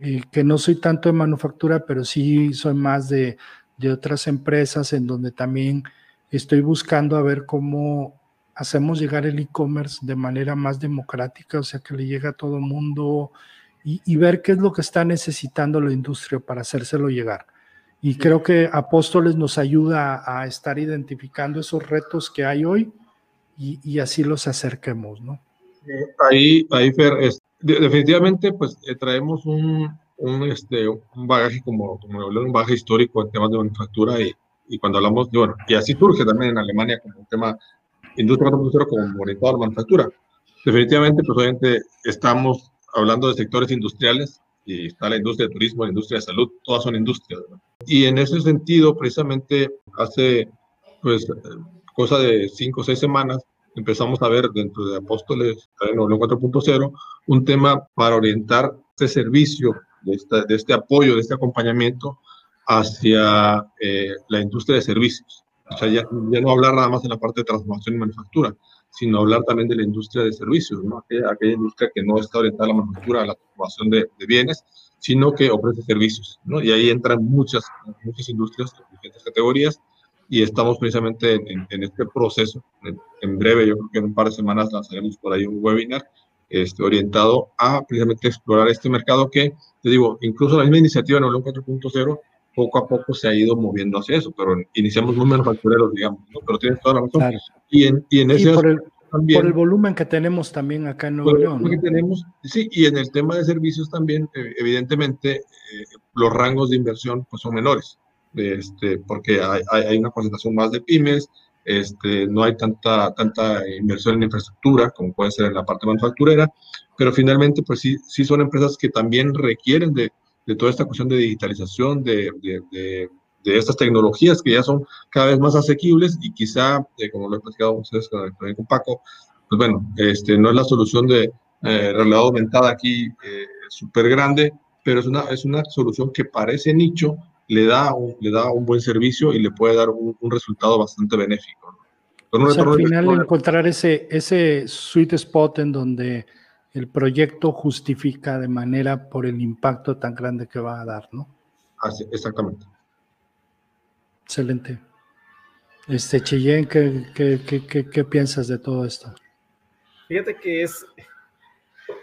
eh, que no soy tanto de manufactura, pero sí soy más de, de otras empresas en donde también estoy buscando a ver cómo hacemos llegar el e-commerce de manera más democrática, o sea, que le llegue a todo mundo y, y, ver qué es lo que está necesitando la industria para hacérselo llegar. Y creo que Apóstoles nos ayuda a estar identificando esos retos que hay hoy y, así los acerquemos, ¿no? Ahí, ahí Fer, es, definitivamente pues eh, traemos un, un, este, un bagaje como, como un bagaje histórico en temas de manufactura y, y cuando hablamos, de, bueno, y así surge también en Alemania como un tema industria 4.0 como monitor manufactura. Definitivamente, pues obviamente estamos hablando de sectores industriales y está la industria de turismo, la industria de salud, todas son industrias. ¿no? Y en ese sentido, precisamente hace pues cosa de cinco o seis semanas, empezamos a ver dentro de Apóstoles en 4.0 un tema para orientar este servicio, de, de este apoyo, de este acompañamiento hacia eh, la industria de servicios. O sea, ya, ya, no hablar nada más en la parte de transformación y manufactura, sino hablar también de la industria de servicios, ¿no? aquella, aquella industria que no está orientada a la manufactura, a la transformación de, de, bienes, sino que ofrece servicios. ¿no? Y ahí entran muchas, muchas industrias, diferentes categorías, y estamos precisamente en, en este proceso. En, breve, yo creo que en un par de semanas lanzaremos por ahí un webinar este, orientado a precisamente explorar este mercado que, te digo, incluso la misma iniciativa en Olón 4.0 poco a poco se ha ido moviendo hacia eso, pero iniciamos muy manufactureros, digamos, ¿no? pero tienes toda la razón. Claro. Y en, y en ese... por el, también, por el volumen que tenemos también acá en Nuevo León. ¿no? Que tenemos, sí, y en el tema de servicios también, eh, evidentemente, eh, los rangos de inversión pues, son menores este, porque hay, hay, una concentración más de pymes, este, no hay tanta, tanta inversión en infraestructura como puede ser en la parte manufacturera, pero finalmente pues sí, sí son empresas que también requieren de, de toda esta cuestión de digitalización, de, de, de, de, estas tecnologías que ya son cada vez más asequibles y quizá, eh, como lo he platicado ustedes con, con Paco, pues bueno, este, no es la solución de eh, realidad aumentada aquí eh, súper grande, pero es una, es una solución que parece nicho, le da, un, le da un buen servicio y le puede dar un, un resultado bastante benéfico. ¿no? O sea, al final de... encontrar ese, ese sweet spot en donde el proyecto justifica de manera por el impacto tan grande que va a dar, ¿no? Así, exactamente. Excelente. Este, Cheyenne, ¿qué, qué, qué, ¿qué, piensas de todo esto? Fíjate que es,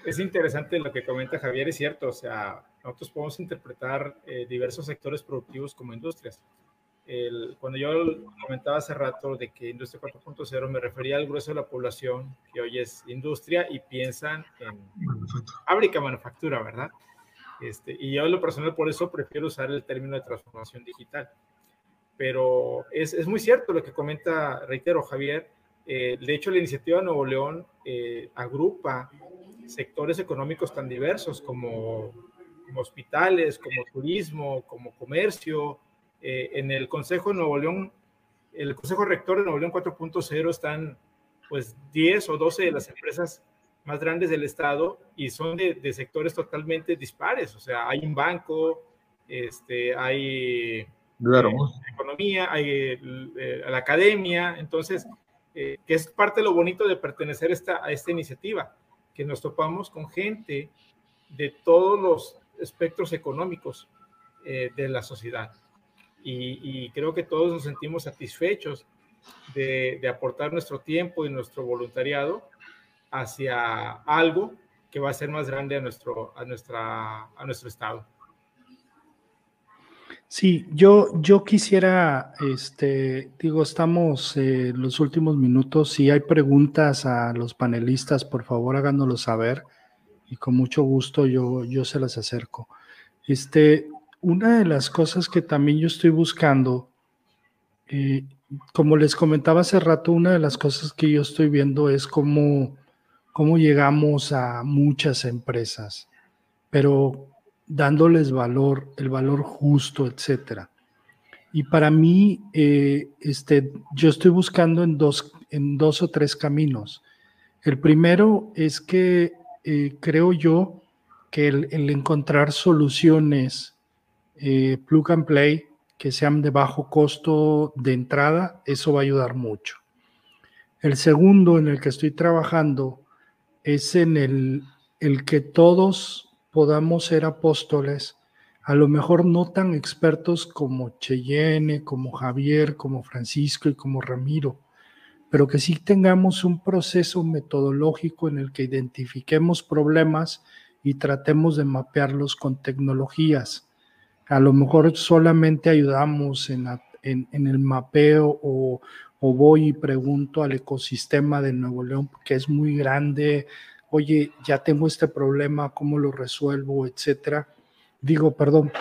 es interesante lo que comenta Javier, es cierto, o sea, nosotros podemos interpretar eh, diversos sectores productivos como industrias. El, cuando yo comentaba hace rato de que Industria 4.0 me refería al grueso de la población que hoy es industria y piensan en fábrica, manufactura, ¿verdad? Este, y yo en lo personal por eso prefiero usar el término de transformación digital. Pero es, es muy cierto lo que comenta, reitero, Javier. Eh, de hecho, la iniciativa Nuevo León eh, agrupa sectores económicos tan diversos como, como, hospitales, como turismo, como comercio. Eh, en el Consejo de Nuevo León, el Consejo Rector de Nuevo León 4.0 están pues 10 o 12 de las empresas más grandes del estado y son de, sectores totalmente dispares. O sea, hay un banco, este, hay claro. Eh, economía, hay eh, la academia. Entonces, eh, que es parte de lo bonito de pertenecer esta, a esta iniciativa, que nos topamos con gente de todos los espectros económicos de la sociedad. Y, creo que todos nos sentimos satisfechos de, de aportar nuestro tiempo y nuestro voluntariado hacia algo que va a ser más grande a nuestro, a nuestra, a nuestro estado. Sí, yo, yo quisiera, este, digo, estamos en los últimos minutos. Si hay preguntas a los panelistas, por favor háganoslo saber y con mucho gusto yo, yo se las acerco. Este, una de las cosas que también yo estoy buscando, eh, como les comentaba hace rato, una de las cosas que yo estoy viendo es cómo cómo llegamos a muchas empresas, pero dándoles valor, el valor justo, etcétera. Y para mí, eh, este, yo estoy buscando en dos, en dos o tres caminos. El primero es que eh, creo yo que el, encontrar soluciones eh, plug and play que sean de bajo costo de entrada, eso va a ayudar mucho. El segundo en el que estoy trabajando es en el, el que todos podamos ser apóstoles, a lo mejor no tan expertos como Cheyenne, como Javier, como Francisco y como Ramiro, pero que sí tengamos un proceso metodológico en el que identifiquemos problemas y tratemos de mapearlos con tecnologías. A lo mejor solamente ayudamos en, en, el mapeo o, o voy y pregunto al ecosistema de Nuevo León, que es muy grande, oye, ya tengo este problema, ¿cómo lo resuelvo? Etcétera. Digo, perdón,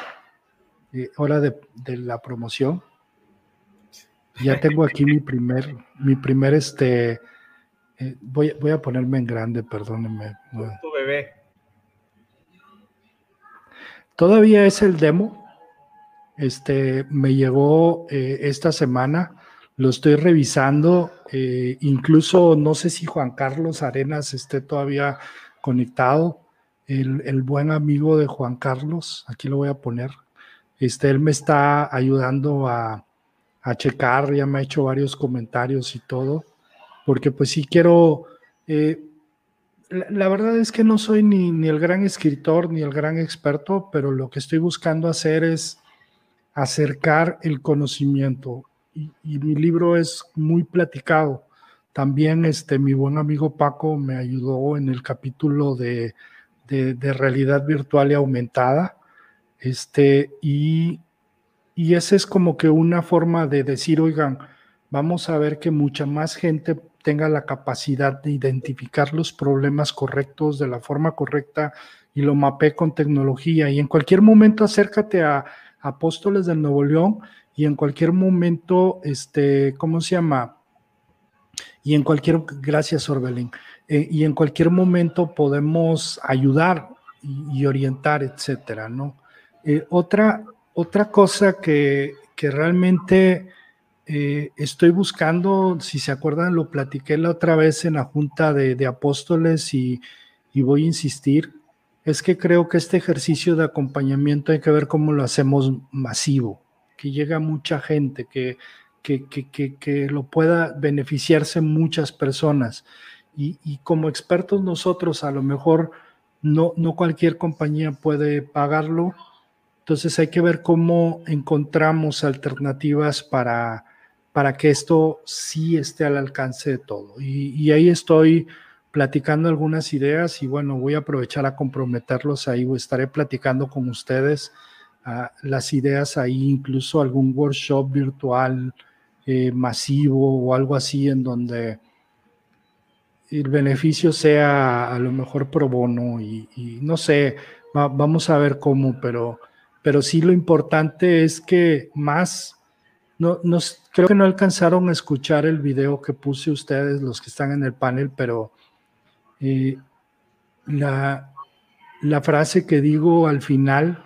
eh, hora de, la promoción. Ya tengo aquí mi primer, mi primer, este, eh, voy, voy, a ponerme en grande, perdónenme. Tu bebé. Todavía es el demo. Este, me llegó eh, esta semana lo estoy revisando. Eh, incluso no sé si Juan Carlos Arenas esté todavía conectado. El, buen amigo de Juan Carlos, aquí lo voy a poner. Este, él me está ayudando a, checar, ya me ha hecho varios comentarios y todo, porque pues sí quiero, eh, la, verdad es que no soy ni, ni, el gran escritor ni el gran experto, pero lo que estoy buscando hacer es acercar el conocimiento y, mi libro es muy platicado. También este, mi buen amigo Paco me ayudó en el capítulo de, de, realidad virtual y aumentada. Este, y, y esa es como que una forma de decir, oigan, vamos a ver que mucha más gente tenga la capacidad de identificar los problemas correctos de la forma correcta y lo mapee con tecnología. Y en cualquier momento acércate a Apóstoles del Nuevo León y en cualquier momento, este, ¿cómo se llama? Y en cualquier, gracias Orbelín, eh, y en cualquier momento podemos ayudar y, orientar, etcétera, ¿no? Eh, otra, otra cosa que, que realmente eh, estoy buscando, si se acuerdan, lo platiqué la otra vez en la Junta de, de Apóstoles y, y voy a insistir, es que creo que este ejercicio de acompañamiento hay que ver cómo lo hacemos masivo que llega mucha gente, que, que, que, que lo pueda beneficiarse muchas personas. Y, y, como expertos nosotros, a lo mejor no, no cualquier compañía puede pagarlo. Entonces hay que ver cómo encontramos alternativas para, para que esto sí esté al alcance de todo. Y, ahí estoy platicando algunas ideas y bueno, voy a aprovechar a comprometerlos ahí, estaré platicando con ustedes las ideas ahí, incluso algún workshop virtual eh, masivo o algo así en donde el beneficio sea a lo mejor pro bono y, no sé, vamos a ver cómo, pero, pero sí lo importante es que más, no, nos, creo que no alcanzaron a escuchar el video que puse ustedes, los que están en el panel, pero eh, la, la, frase que digo al final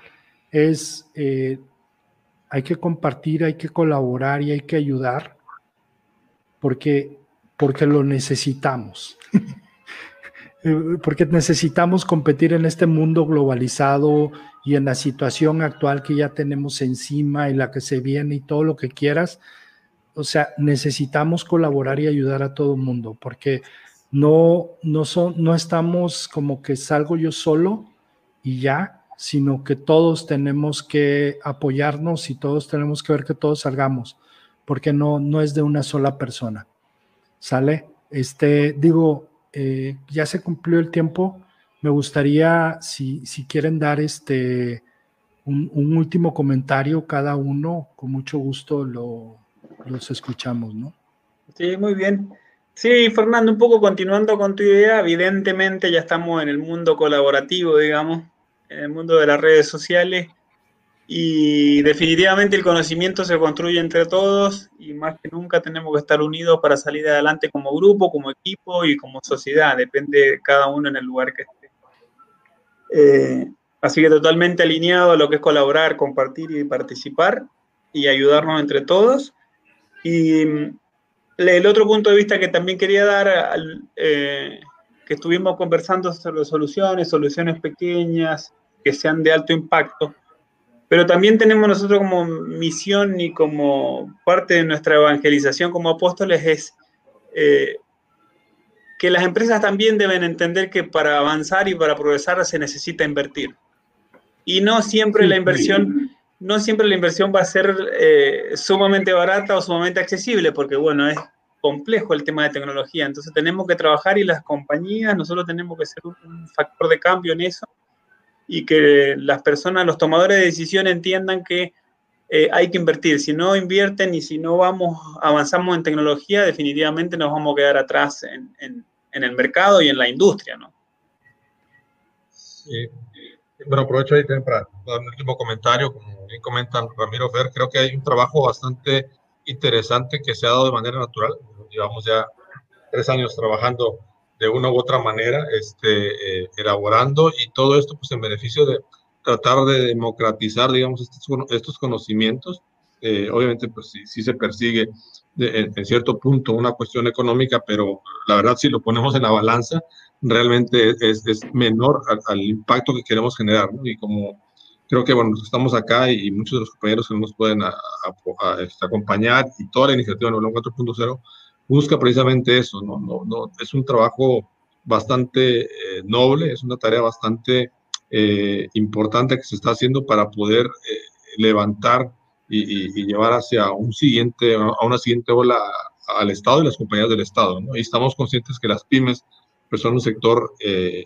es, eh, hay que compartir, hay que colaborar y hay que ayudar, porque, porque lo necesitamos. Eh, porque necesitamos competir en este mundo globalizado y en la situación actual que ya tenemos encima y la que se viene y todo lo que quieras. O sea, necesitamos colaborar y ayudar a todo el mundo porque no, no, son, no estamos como que salgo yo solo y ya, sino que todos tenemos que apoyarnos y todos tenemos que ver que todos salgamos, porque no, no es de una sola persona. ¿Sale? Este, digo, eh, ya se cumplió el tiempo. Me gustaría, si, si quieren dar este un, último comentario cada uno, con mucho gusto lo, los escuchamos, ¿no? Sí, muy bien. Sí, Fernando, un poco continuando con tu idea, evidentemente ya estamos en el mundo colaborativo, digamos, en el mundo de las redes sociales y definitivamente el conocimiento se construye entre todos y más que nunca tenemos que estar unidos para salir adelante como grupo, como equipo y como sociedad. Depende de cada uno en el lugar que esté. Eh, así que totalmente alineado a lo que es colaborar, compartir y participar y ayudarnos entre todos. Y mm, el otro punto de vista que también quería dar, eh, que estuvimos conversando sobre soluciones, soluciones pequeñas que sean de alto impacto pero también tenemos nosotros como misión y como parte de nuestra evangelización como apóstoles es eh, que las empresas también deben entender que para avanzar y para progresar se necesita invertir. Y no siempre la inversión, no siempre la inversión va a ser eh, sumamente barata o sumamente accesible, porque bueno, es complejo el tema de tecnología. Entonces tenemos que trabajar y las compañías, nosotros tenemos que ser un factor de cambio en eso y que las personas, los tomadores de decisión entiendan que eh, hay que invertir. Si no invierten y si no vamos, avanzamos en tecnología, definitivamente nos vamos a quedar atrás en, en, el mercado y en la industria, ¿no? Sí. Bueno, aprovecho ahí también para dar un último comentario. Como comentan Ramiro Fer, creo que hay un trabajo bastante interesante que se ha dado de manera natural. Llevamos ya tres años trabajando de una u otra manera este, eh, elaborando y todo esto pues en beneficio de tratar de democratizar, digamos, estos, estos conocimientos. Eh, obviamente pues sí, se persigue en, cierto punto una cuestión económica, pero la verdad si lo ponemos en la balanza, realmente es, menor al, impacto que queremos generar. Y como creo que bueno, estamos acá y, muchos de los compañeros que nos pueden este, acompañar y toda la iniciativa de 4.0 busca precisamente eso, ¿no? no, no es un trabajo bastante eh, noble, es una tarea bastante eh, importante que se está haciendo para poder levantar y, llevar hacia un siguiente, a una siguiente ola al Estado y las compañías del Estado. ¿no? Y estamos conscientes que las pymes pues, son un sector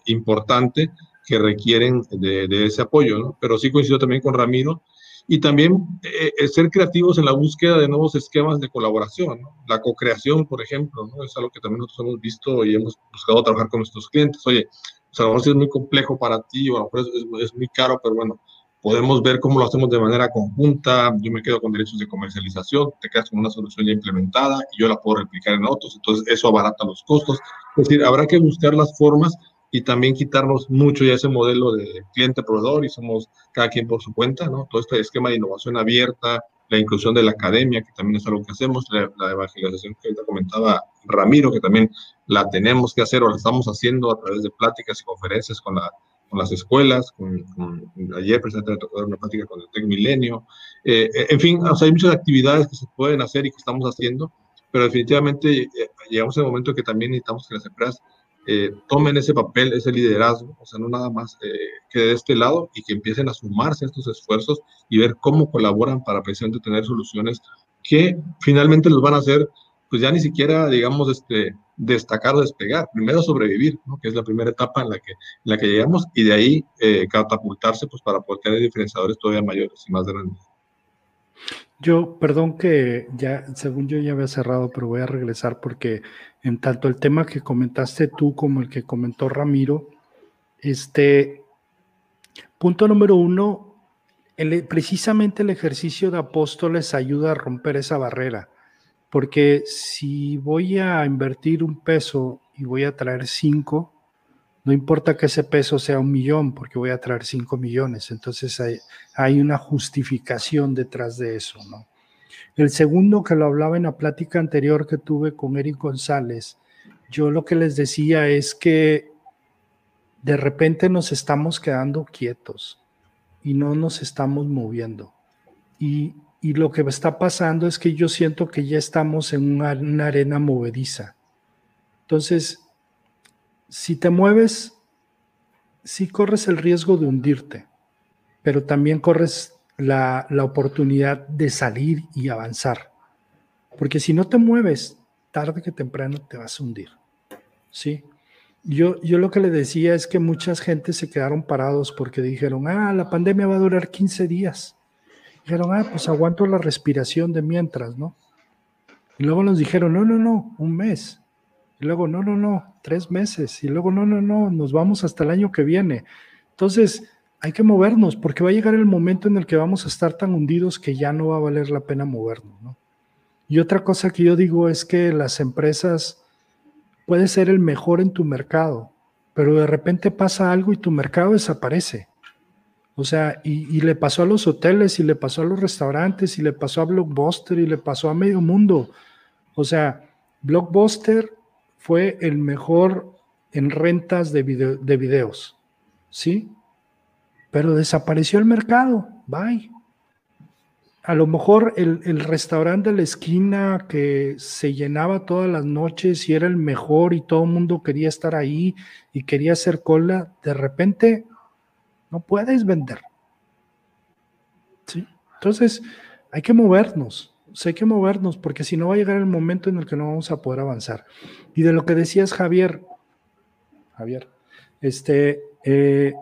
importante que requieren de, de ese apoyo, ¿no? pero sí coincido también con Ramiro y también eh, eh, ser creativos en la búsqueda de nuevos esquemas de colaboración. La co-creación, por ejemplo, ¿no? es algo que también nosotros hemos visto y hemos buscado trabajar con nuestros clientes. Oye, a lo mejor es muy complejo para ti o a lo mejor es, muy caro, pero bueno, podemos ver cómo lo hacemos de manera conjunta. Yo me quedo con derechos de comercialización, te quedas con una solución ya implementada y yo la puedo replicar en otros. Entonces, eso abarata los costos. Es decir, habrá que buscar las formas y también quitarnos mucho ya ese modelo de cliente-proveedor y somos cada quien por su cuenta, ¿no? Todo este esquema de innovación abierta, la inclusión de la academia, que también es algo que hacemos, la, evangelización que ahorita comentaba Ramiro, que también la tenemos que hacer o la estamos haciendo a través de pláticas y conferencias con, la, con las escuelas, con, ayer precisamente me tocó dar una plática con el Tec Milenio, eh, eh, en fin, o sea, hay muchas actividades que se pueden hacer y que estamos haciendo, pero definitivamente eh, llegamos al momento que también necesitamos que las empresas eh, tomen ese papel, ese liderazgo, o sea, no nada más eh, que de este lado y que empiecen a sumarse a estos esfuerzos y ver cómo colaboran para precisamente tener soluciones que finalmente los van a hacer, pues ya ni siquiera, digamos, este, destacar o despegar, primero sobrevivir, que es la primera etapa en la que, en la que llegamos y de ahí eh, catapultarse pues para poder tener diferenciadores todavía mayores y más grandes. Yo, perdón que ya, según yo ya había cerrado, pero voy a regresar porque en tanto el tema que comentaste tú como el que comentó Ramiro, este, punto número uno, precisamente el ejercicio de apóstoles ayuda a romper esa barrera, porque si voy a invertir un peso y voy a traer cinco, no importa que ese peso sea un millón, porque voy a traer cinco millones. Entonces hay, hay, una justificación detrás de eso, ¿no? El segundo que lo hablaba en la plática anterior que tuve con Eric González, yo lo que les decía es que de repente nos estamos quedando quietos y no nos estamos moviendo. Y, lo que está pasando es que yo siento que ya estamos en una, una arena movediza. Entonces, si te mueves, sí corres el riesgo de hundirte, pero también corres la, la, oportunidad de salir y avanzar. Porque si no te mueves, tarde que temprano te vas a hundir. ¿Sí? Yo, yo lo que le decía es que muchas gente se quedaron parados porque dijeron, ah, la pandemia va a durar 15 días. Dijeron, ah, pues aguanto la respiración de mientras, ¿no? Y luego nos dijeron, no, no, no, un mes. Y luego, no, no, no, tres meses. Y luego, no, no, no, nos vamos hasta el año que viene. Entonces, hay que movernos porque va a llegar el momento en el que vamos a estar tan hundidos que ya no va a valer la pena movernos, ¿no? Y otra cosa que yo digo es que las empresas puedes ser el mejor en tu mercado, pero de repente pasa algo y tu mercado desaparece. O sea, y, le pasó a los hoteles, y le pasó a los restaurantes, y le pasó a Blockbuster, y le pasó a medio mundo. O sea, Blockbuster fue el mejor en rentas de, de videos, ¿sí? Pero desapareció el mercado, bye a lo mejor el, restaurante de la esquina que se llenaba todas las noches y era el mejor y todo el mundo quería estar ahí y quería hacer cola, de repente no puedes vender. ¿Sí? Entonces hay que movernos, hay que movernos porque si no va a llegar el momento en el que no vamos a poder avanzar. Y de lo que decías, Javier, Javier, este, eh,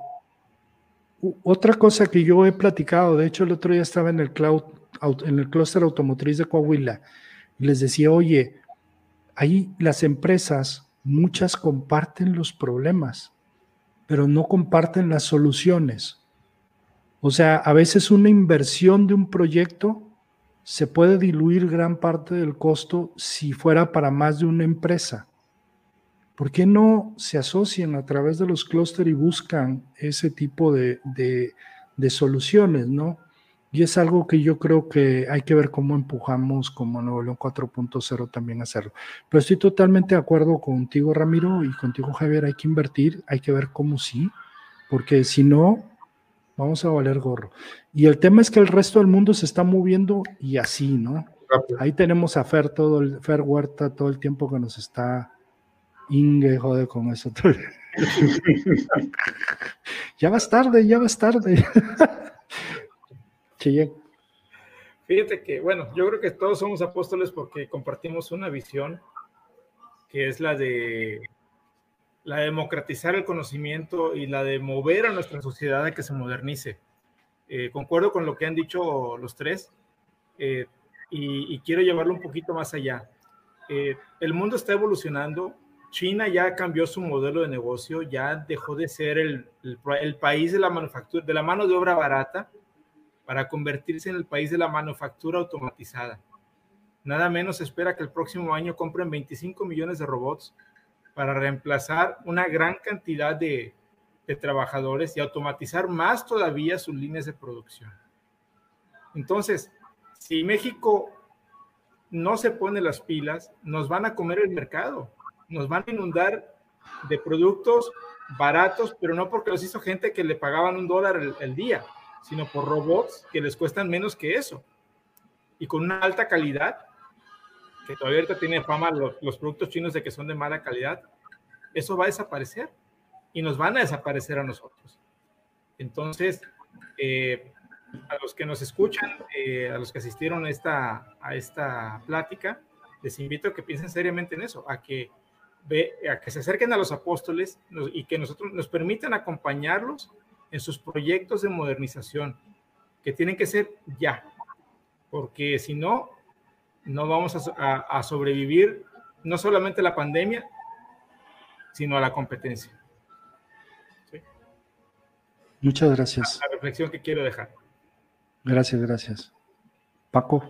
otra cosa que yo he platicado, de hecho el otro día estaba en el cloud, en el clúster automotriz de Coahuila y les decía, oye, ahí las empresas, muchas comparten los problemas, pero no comparten las soluciones. O sea, a veces una inversión de un proyecto se puede diluir gran parte del costo si fuera para más de una empresa. ¿por qué no se asocian a través de los clústeres y buscan ese tipo de, soluciones, no? Y es algo que yo creo que hay que ver cómo empujamos como Nuevo León 4.0 también a hacerlo. Pero estoy totalmente de acuerdo contigo, Ramiro, y contigo, Javier, hay que invertir, hay que ver cómo sí, porque si no, vamos a valer gorro. Y el tema es que el resto del mundo se está moviendo y así, ¿no? Ahí tenemos a Fer, todo el, Fer Huerta, todo el tiempo que nos está Inge jode con eso. ya vas tarde, ya vas tarde. Fíjate que, bueno, yo creo que todos somos apóstoles porque compartimos una visión que es la de la democratizar el conocimiento y la de mover a nuestra sociedad a que se modernice. Eh, concuerdo con lo que han dicho los tres eh, y, quiero llevarlo un poquito más allá. Eh, el mundo está evolucionando, China ya cambió su modelo de negocio, ya dejó de ser el, país de la manufactura, de la mano de obra barata, para convertirse en el país de la manufactura automatizada. Nada menos espera que el próximo año compren 25 millones de robots para reemplazar una gran cantidad de, de trabajadores y automatizar más todavía sus líneas de producción. Entonces, si México no se pone las pilas, nos van a comer el mercado nos van a inundar de productos baratos, pero no porque los hizo gente que le pagaban un dólar el, día, sino por robots que les cuestan menos que eso y con una alta calidad, que todavía ahorita tiene fama los, los productos chinos de que son de mala calidad, eso va a desaparecer y nos van a desaparecer a nosotros. Entonces, eh, a los que nos escuchan, eh, a los que asistieron a esta, a esta plática, les invito a que piensen seriamente en eso, a que a que se acerquen a los apóstoles y que nosotros nos permitan acompañarlos en sus proyectos de modernización, que tienen que ser ya, porque si no, no vamos a, sobrevivir no solamente a la pandemia, sino a la competencia. Muchas gracias. La reflexión que quiero dejar. Gracias, gracias. Paco,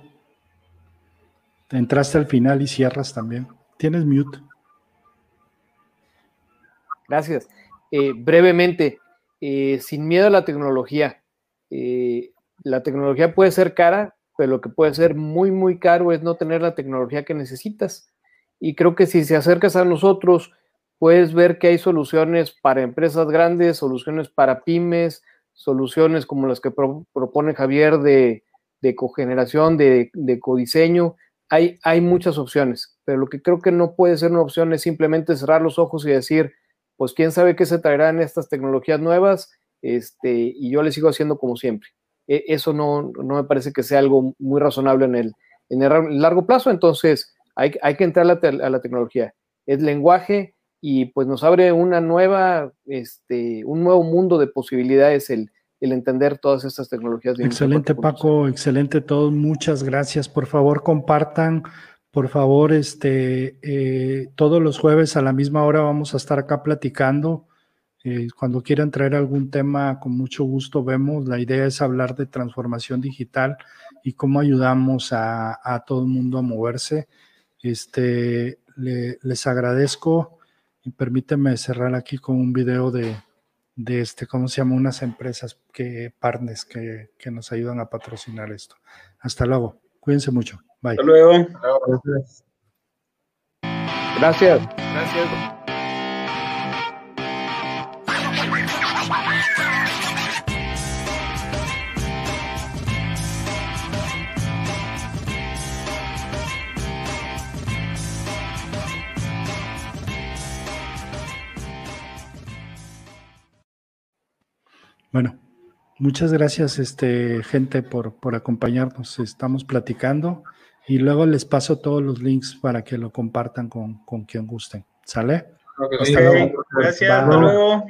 te entraste al final y cierras también. Tienes mute. Gracias. Eh, brevemente, eh, sin miedo a la tecnología. Eh, la tecnología puede ser cara, pero lo que puede ser muy, muy caro es no tener la tecnología que necesitas. Y creo que si se acercas a nosotros, puedes ver que hay soluciones para empresas grandes, soluciones para pymes, soluciones como las que propone Javier de, cogeneración, de, de, codiseño. Hay, hay muchas opciones, pero lo que creo que no puede ser una opción es simplemente cerrar los ojos y decir, pues quién sabe qué se traerán estas tecnologías nuevas, este, y yo le sigo haciendo como siempre. E, eso no, me parece que sea algo muy razonable en el, en el largo plazo, entonces hay, hay que entrar a la, tecnología. Es lenguaje y pues nos abre una nueva, este, un nuevo mundo de posibilidades el, el entender todas estas tecnologías. excelente Paco, excelente todos, muchas gracias. Por favor, compartan, por favor, este, eh, todos los jueves a la misma hora vamos a estar acá platicando. Eh, cuando quieran traer algún tema, con mucho gusto vemos. La idea es hablar de transformación digital y cómo ayudamos a, todo el mundo a moverse. Este, les agradezco y permíteme cerrar aquí con un video de, este, ¿cómo se llama? Unas empresas que, partners que, que nos ayudan a patrocinar esto. Hasta luego. Cuídense mucho. Bye. Hasta luego. Gracias. Gracias. Bueno, muchas gracias, este, gente, por, por acompañarnos. Estamos platicando y luego les paso todos los links para que lo compartan con, con quien gusten. ¿Sale? Gracias, hasta luego.